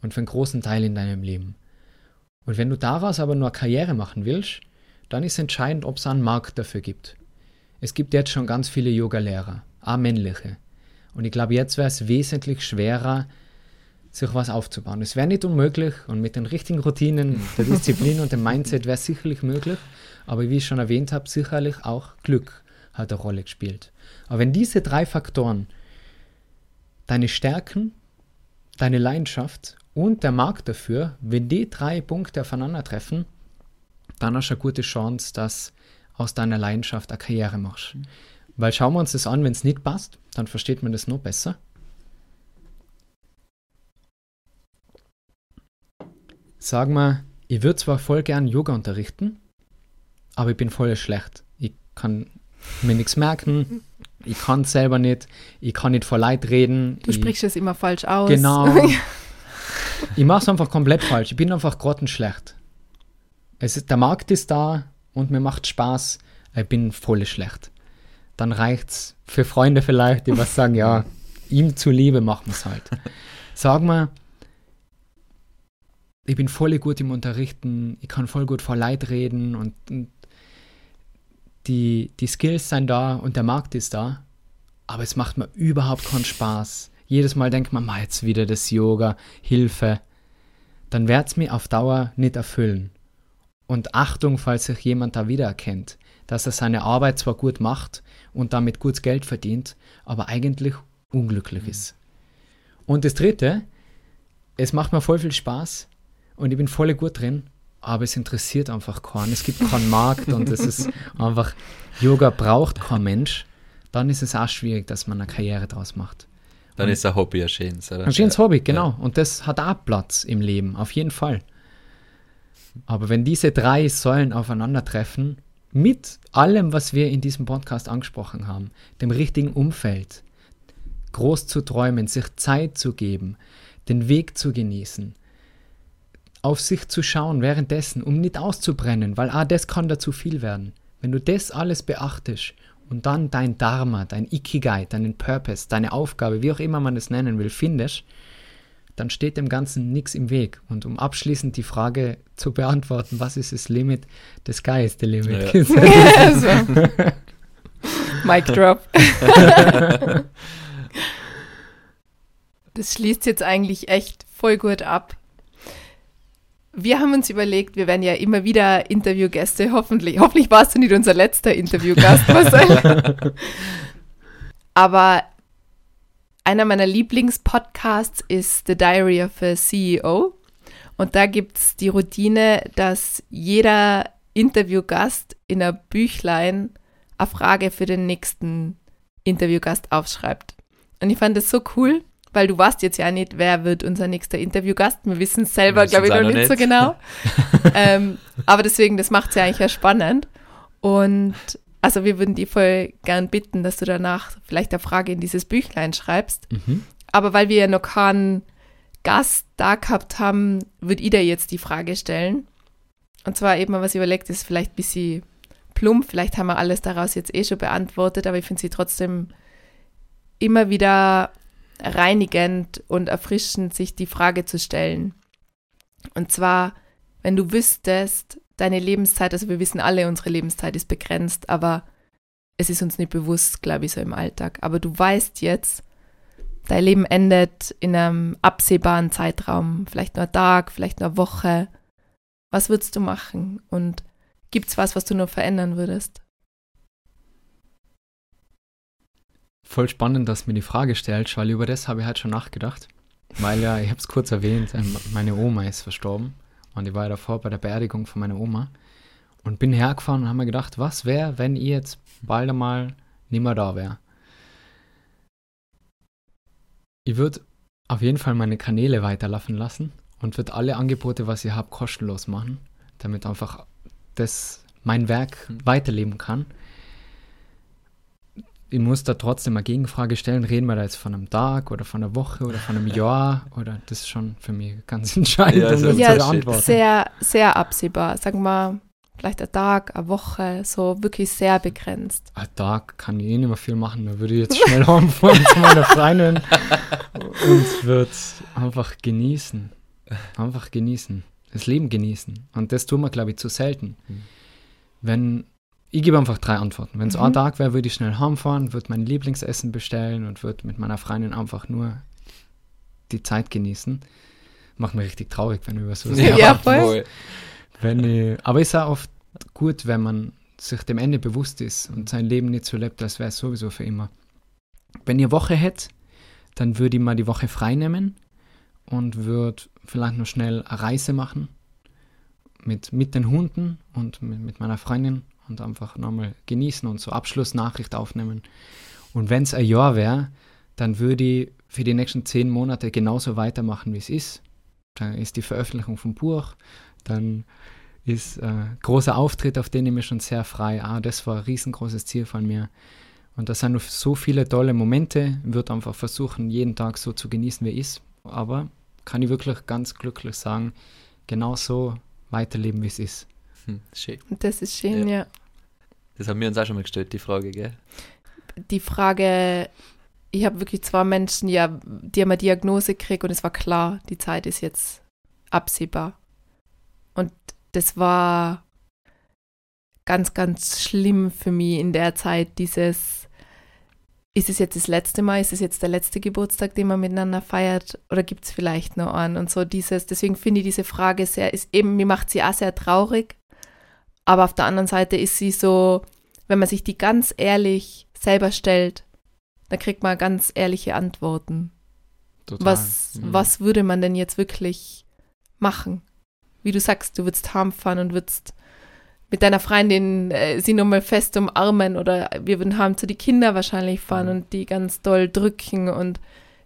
und für einen großen Teil in deinem Leben. Und wenn du daraus aber nur Karriere machen willst, dann ist entscheidend, ob es einen Markt dafür gibt. Es gibt jetzt schon ganz viele Yoga-Lehrer, auch männliche. Und ich glaube, jetzt wäre es wesentlich schwerer, sich was aufzubauen. Es wäre nicht unmöglich und mit den richtigen Routinen, der Disziplin und dem Mindset wäre es sicherlich möglich. Aber wie ich schon erwähnt habe, sicherlich auch Glück hat eine Rolle gespielt. Aber wenn diese drei Faktoren, deine Stärken, deine Leidenschaft und der Markt dafür, wenn die drei Punkte aufeinandertreffen, dann hast du eine gute Chance, dass aus deiner Leidenschaft eine Karriere machst. Mhm. Weil schauen wir uns das an, wenn es nicht passt, dann versteht man das noch besser. Sagen wir, ich würde zwar voll gern Yoga unterrichten, aber ich bin voll schlecht. Ich kann mir nichts merken, ich kann es selber nicht, ich kann nicht vor Leid reden. Du ich, sprichst es immer falsch aus. Genau. ich mache es einfach komplett falsch. Ich bin einfach grottenschlecht. Es ist, der Markt ist da und mir macht Spaß. Ich bin voll schlecht. Dann reicht's für Freunde vielleicht, die was sagen, ja, ihm zuliebe machen wir es halt. Sag mal, ich bin voll gut im Unterrichten, ich kann voll gut vor Leid reden und, und die, die Skills sind da und der Markt ist da, aber es macht mir überhaupt keinen Spaß. Jedes Mal denkt man, jetzt wieder das Yoga, Hilfe. Dann wird es mir auf Dauer nicht erfüllen. Und Achtung, falls sich jemand da wiedererkennt, dass er seine Arbeit zwar gut macht und damit gut Geld verdient, aber eigentlich unglücklich ist. Und das Dritte, es macht mir voll viel Spaß und ich bin voll gut drin, aber es interessiert einfach keinen. Es gibt keinen Markt und es ist einfach, Yoga braucht kein Mensch. Dann ist es auch schwierig, dass man eine Karriere draus macht. Dann und ist ein Hobby ein schönes, oder? Ein schönes Hobby, genau. Ja. Und das hat auch Platz im Leben, auf jeden Fall. Aber wenn diese drei Säulen aufeinandertreffen, mit allem, was wir in diesem Podcast angesprochen haben, dem richtigen Umfeld, groß zu träumen, sich Zeit zu geben, den Weg zu genießen, auf sich zu schauen währenddessen, um nicht auszubrennen, weil ah, das kann da zu viel werden. Wenn du das alles beachtest und dann dein Dharma, dein Ikigai, deinen Purpose, deine Aufgabe, wie auch immer man es nennen will, findest, dann steht dem Ganzen nichts im Weg. Und um abschließend die Frage zu beantworten, was ist das Limit? The sky is the limit. Ja. Mic drop. das schließt jetzt eigentlich echt voll gut ab. Wir haben uns überlegt, wir werden ja immer wieder Interviewgäste, hoffentlich. Hoffentlich warst du nicht unser letzter Interviewgast, Marcel. Aber einer meiner Lieblingspodcasts ist The Diary of a CEO. Und da gibt es die Routine, dass jeder Interviewgast in einer Büchlein eine Frage für den nächsten Interviewgast aufschreibt. Und ich fand das so cool, weil du weißt jetzt ja nicht, wer wird unser nächster Interviewgast. Wir wissen es selber, glaube ich, noch nicht, nicht so genau. ähm, aber deswegen, das macht es ja eigentlich ja spannend. Und also wir würden die voll gern bitten, dass du danach vielleicht eine Frage in dieses Büchlein schreibst. Mhm. Aber weil wir ja noch keinen Gast da gehabt haben, würde ich dir jetzt die Frage stellen. Und zwar eben, was ich überlegt, ist vielleicht ein bisschen plump. Vielleicht haben wir alles daraus jetzt eh schon beantwortet, aber ich finde sie trotzdem immer wieder reinigend und erfrischend, sich die Frage zu stellen. Und zwar, wenn du wüsstest, deine Lebenszeit, also wir wissen alle, unsere Lebenszeit ist begrenzt, aber es ist uns nicht bewusst, glaube ich, so im Alltag. Aber du weißt jetzt, dein Leben endet in einem absehbaren Zeitraum, vielleicht nur Tag, vielleicht nur eine Woche. Was würdest du machen? Und gibt es was, was du nur verändern würdest? voll spannend, dass mir die Frage stellst, weil über das habe ich halt schon nachgedacht. Weil ja, ich habe es kurz erwähnt, ähm, meine Oma ist verstorben und ich war ja davor bei der Beerdigung von meiner Oma und bin hergefahren und habe mir gedacht, was wäre, wenn ich jetzt bald einmal nicht mehr da wäre. Ich würde auf jeden Fall meine Kanäle weiterlaufen lassen und würde alle Angebote, was ich habe, kostenlos machen, damit einfach das mein Werk hm. weiterleben kann ich muss da trotzdem eine Gegenfrage stellen, reden wir da jetzt von einem Tag oder von einer Woche oder von einem Jahr? Oder das ist schon für mich ganz entscheidend, ja, um das ja, zu beantworten. Sehr, sehr absehbar, sagen wir vielleicht ein Tag, eine Woche, so wirklich sehr begrenzt. Ein Tag kann ich eh nicht mehr viel machen, da würde ich jetzt schnell heimfahren zu meiner Freundin. Und würde einfach genießen, einfach genießen, das Leben genießen. Und das tun wir, glaube ich, zu selten. Mhm. Wenn ich gebe einfach drei Antworten. Wenn es mhm. ein Tag wäre, würde ich schnell heimfahren, würde mein Lieblingsessen bestellen und würde mit meiner Freundin einfach nur die Zeit genießen. Macht mich richtig traurig, wenn wir über sowas ja, ja, voll. Wenn ich, aber ist auch oft gut, wenn man sich dem Ende bewusst ist und sein Leben nicht so lebt, als wäre es sowieso für immer. Wenn ihr Woche hättet, dann würde ich mal die Woche frei nehmen und würde vielleicht noch schnell eine Reise machen mit, mit den Hunden und mit, mit meiner Freundin und einfach nochmal genießen und so Abschlussnachricht aufnehmen. Und wenn es ein Jahr wäre, dann würde ich für die nächsten zehn Monate genauso weitermachen, wie es ist. Dann ist die Veröffentlichung vom Buch, dann ist äh, großer Auftritt, auf den ich mich schon sehr frei. Ah, das war ein riesengroßes Ziel von mir. Und da sind so viele tolle Momente. Ich würde einfach versuchen, jeden Tag so zu genießen, wie er ist. Aber kann ich wirklich ganz glücklich sagen, genau so weiterleben, wie es ist. Hm, schön. Das ist schön, ja. Ja. Das haben wir uns auch schon mal gestellt, die Frage, gell? Die Frage, ich habe wirklich zwei Menschen, ja, die haben eine Diagnose gekriegt und es war klar, die Zeit ist jetzt absehbar. Und das war ganz, ganz schlimm für mich in der Zeit, dieses, ist es jetzt das letzte Mal, ist es jetzt der letzte Geburtstag, den man miteinander feiert oder gibt es vielleicht noch einen? Und so dieses, deswegen finde ich diese Frage sehr, ist eben, mir macht sie auch sehr traurig, aber auf der anderen Seite ist sie so, wenn man sich die ganz ehrlich selber stellt, dann kriegt man ganz ehrliche Antworten. Total. Was, Mhm. was würde man denn jetzt wirklich machen? Wie du sagst, du würdest heimfahren und würdest mit deiner Freundin äh, sie nochmal fest umarmen oder wir würden heim zu die Kinder wahrscheinlich fahren Mhm. und die ganz doll drücken und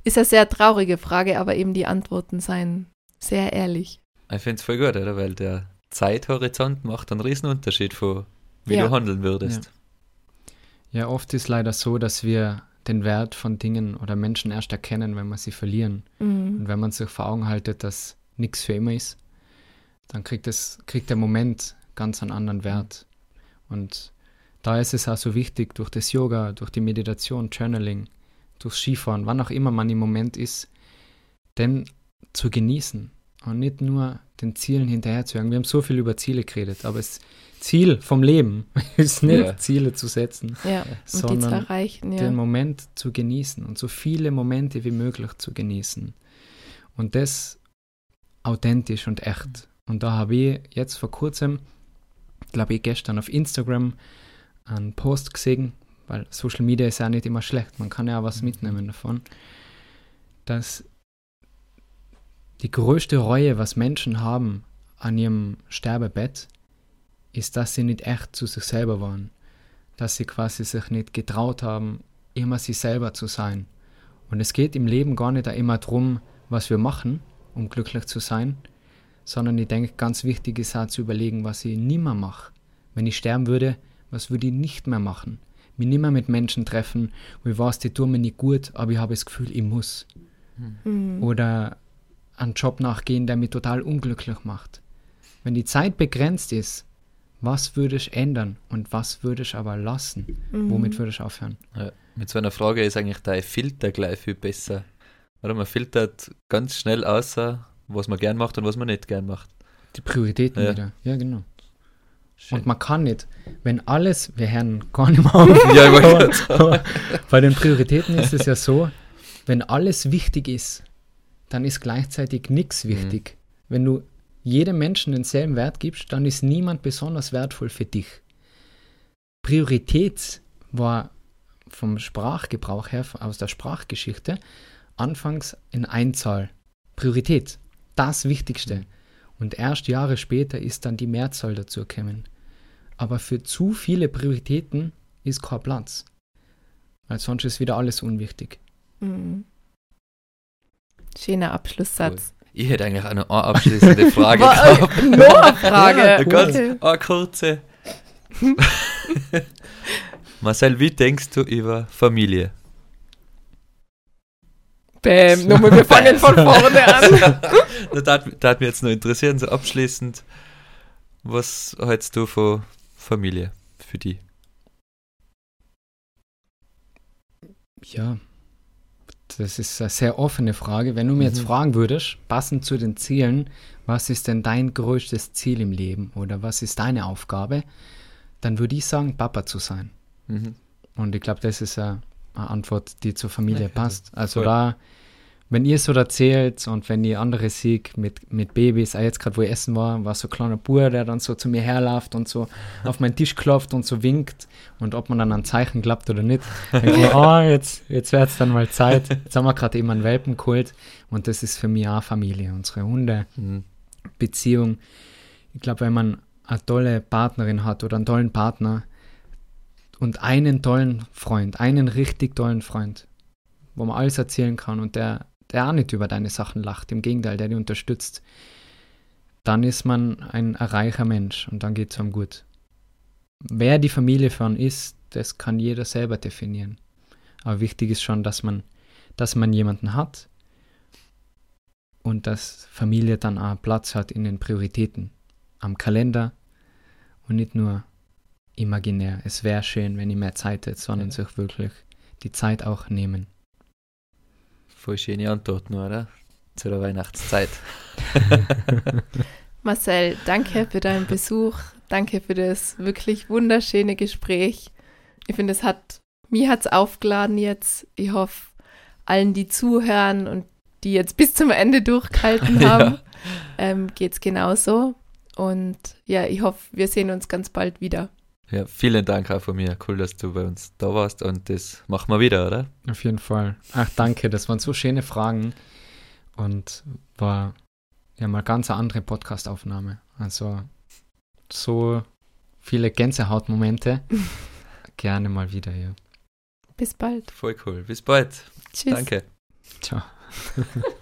ist eine sehr traurige Frage, aber eben die Antworten seien sehr ehrlich. Ich finde es voll gut, oder? Weil der Zeithorizont macht einen riesen Unterschied von, wie Ja. du handeln würdest. Ja, oft ist leider so, dass wir den Wert von Dingen oder Menschen erst erkennen, wenn wir sie verlieren. Mhm. Und wenn man sich vor Augen haltet, dass nichts für immer ist, dann kriegt, es, kriegt der Moment ganz einen anderen Wert. Und da ist es auch so wichtig, durch das Yoga, durch die Meditation, Journaling, durchs Skifahren, wann auch immer man im Moment ist, denn zu genießen und nicht nur den Zielen hinterherzujagen. Wir haben so viel über Ziele geredet, aber das Ziel vom Leben ist nicht, Ja. Ziele zu setzen, Ja, und die zu sondern erreichen, ja. den Moment zu genießen und so viele Momente wie möglich zu genießen. Und das authentisch und echt. Und da habe ich jetzt vor kurzem, glaube ich gestern auf Instagram, einen Post gesehen, weil Social Media ist ja nicht immer schlecht, man kann ja auch was mitnehmen davon, dass die größte Reue, was Menschen haben an ihrem Sterbebett, ist, dass sie nicht echt zu sich selber waren dass sie quasi sich nicht getraut haben, immer sie selber zu sein. Und es geht im Leben gar nicht immer darum, was wir machen, um glücklich zu sein, sondern ich denke, ganz wichtig ist auch zu überlegen, was ich nie mehr mache. Wenn ich sterben würde, was würde ich nicht mehr machen? Mich nicht mehr mit Menschen treffen, wo ich weiß, die tun mir nicht gut, aber ich habe das Gefühl, ich muss. Mhm. Oder einen Job nachgehen, der mich total unglücklich macht. Wenn die Zeit begrenzt ist, was würde ich ändern und was würde ich aber lassen? Mhm. Womit würde ich aufhören? Ja. Mit so einer Frage ist eigentlich dein Filter gleich viel besser. Oder man filtert ganz schnell außer, was man gern macht und was man nicht gern macht. Die Prioritäten Ja. wieder. Ja, genau. Schön. Und man kann nicht, wenn alles, wir hören gar nicht mehr auf, Ja, aber, aber bei den Prioritäten ist es ja so, wenn alles wichtig ist, dann ist gleichzeitig nichts wichtig. Wenn du jedem Menschen denselben Wert gibst, dann ist niemand besonders wertvoll für dich. Priorität war vom Sprachgebrauch her, aus der Sprachgeschichte, anfangs in Einzahl. Priorität, das Wichtigste. Und erst Jahre später ist dann die Mehrzahl dazu gekommen. Aber für zu viele Prioritäten ist kein Platz. Weil sonst ist wieder alles unwichtig. Mhm. Schöner Abschlusssatz. Ich hätte eigentlich eine abschließende Frage gehabt. noch eine Frage. Ja, Eine ganz Okay. eine kurze. Marcel, wie denkst du über Familie? Bäm, nochmal, wir fangen von vorne an. Da hat, da hat mich jetzt noch interessieren, so abschließend, was hältst du von Familie für die? Ja, das ist eine sehr offene Frage. Wenn du mir jetzt Mhm. fragen würdest, passend zu den Zielen, was ist denn dein größtes Ziel im Leben oder was ist deine Aufgabe, dann würde ich sagen, Papa zu sein. Mhm. Und ich glaube, das ist eine, eine Antwort, die zur Familie Ja, passt. Also voll. da, wenn ihr so erzählt und wenn ihr andere seht mit, mit Babys, auch jetzt gerade wo ich essen war, war so ein kleiner Bub, der dann so zu mir herläuft und so auf meinen Tisch klopft und so winkt und ob man dann ein Zeichen klappt oder nicht. Denke ich oh, jetzt, jetzt wird es dann mal Zeit. Jetzt haben wir gerade eben einen Welpen geholt und das ist für mich auch Familie, unsere Hunde. Mhm. Beziehung. Ich glaube, wenn man eine tolle Partnerin hat oder einen tollen Partner und einen tollen Freund, einen richtig tollen Freund, wo man alles erzählen kann und der, der auch nicht über deine Sachen lacht, im Gegenteil, der dich unterstützt, dann ist man ein, reicher Mensch und dann geht es einem gut. Wer die Familie von ist, das kann jeder selber definieren. Aber wichtig ist schon, dass man, dass man jemanden hat und dass Familie dann auch Platz hat in den Prioritäten am Kalender und nicht nur imaginär. Es wäre schön, wenn ich mehr Zeit hätte, sondern ja. sich wirklich die Zeit auch nehmen. Voll schöne Antwort nur, oder? Zu der Weihnachtszeit. Marcel, danke für deinen Besuch. Danke für das wirklich wunderschöne Gespräch. Ich finde, es hat, mir hat es aufgeladen jetzt. Ich hoffe, allen, die zuhören und die jetzt bis zum Ende durchgehalten haben, ja. ähm, geht es genauso. Und ja, ich hoffe, wir sehen uns ganz bald wieder. Ja, vielen Dank auch von mir. Cool, dass du bei uns da warst und das machen wir wieder, oder? Auf jeden Fall. Ach, danke. Das waren so schöne Fragen und war ja mal ganz eine andere Podcastaufnahme. Also so viele Gänsehautmomente. Gerne mal wieder, ja. Bis bald. Voll cool. Bis bald. Tschüss. Danke. Ciao.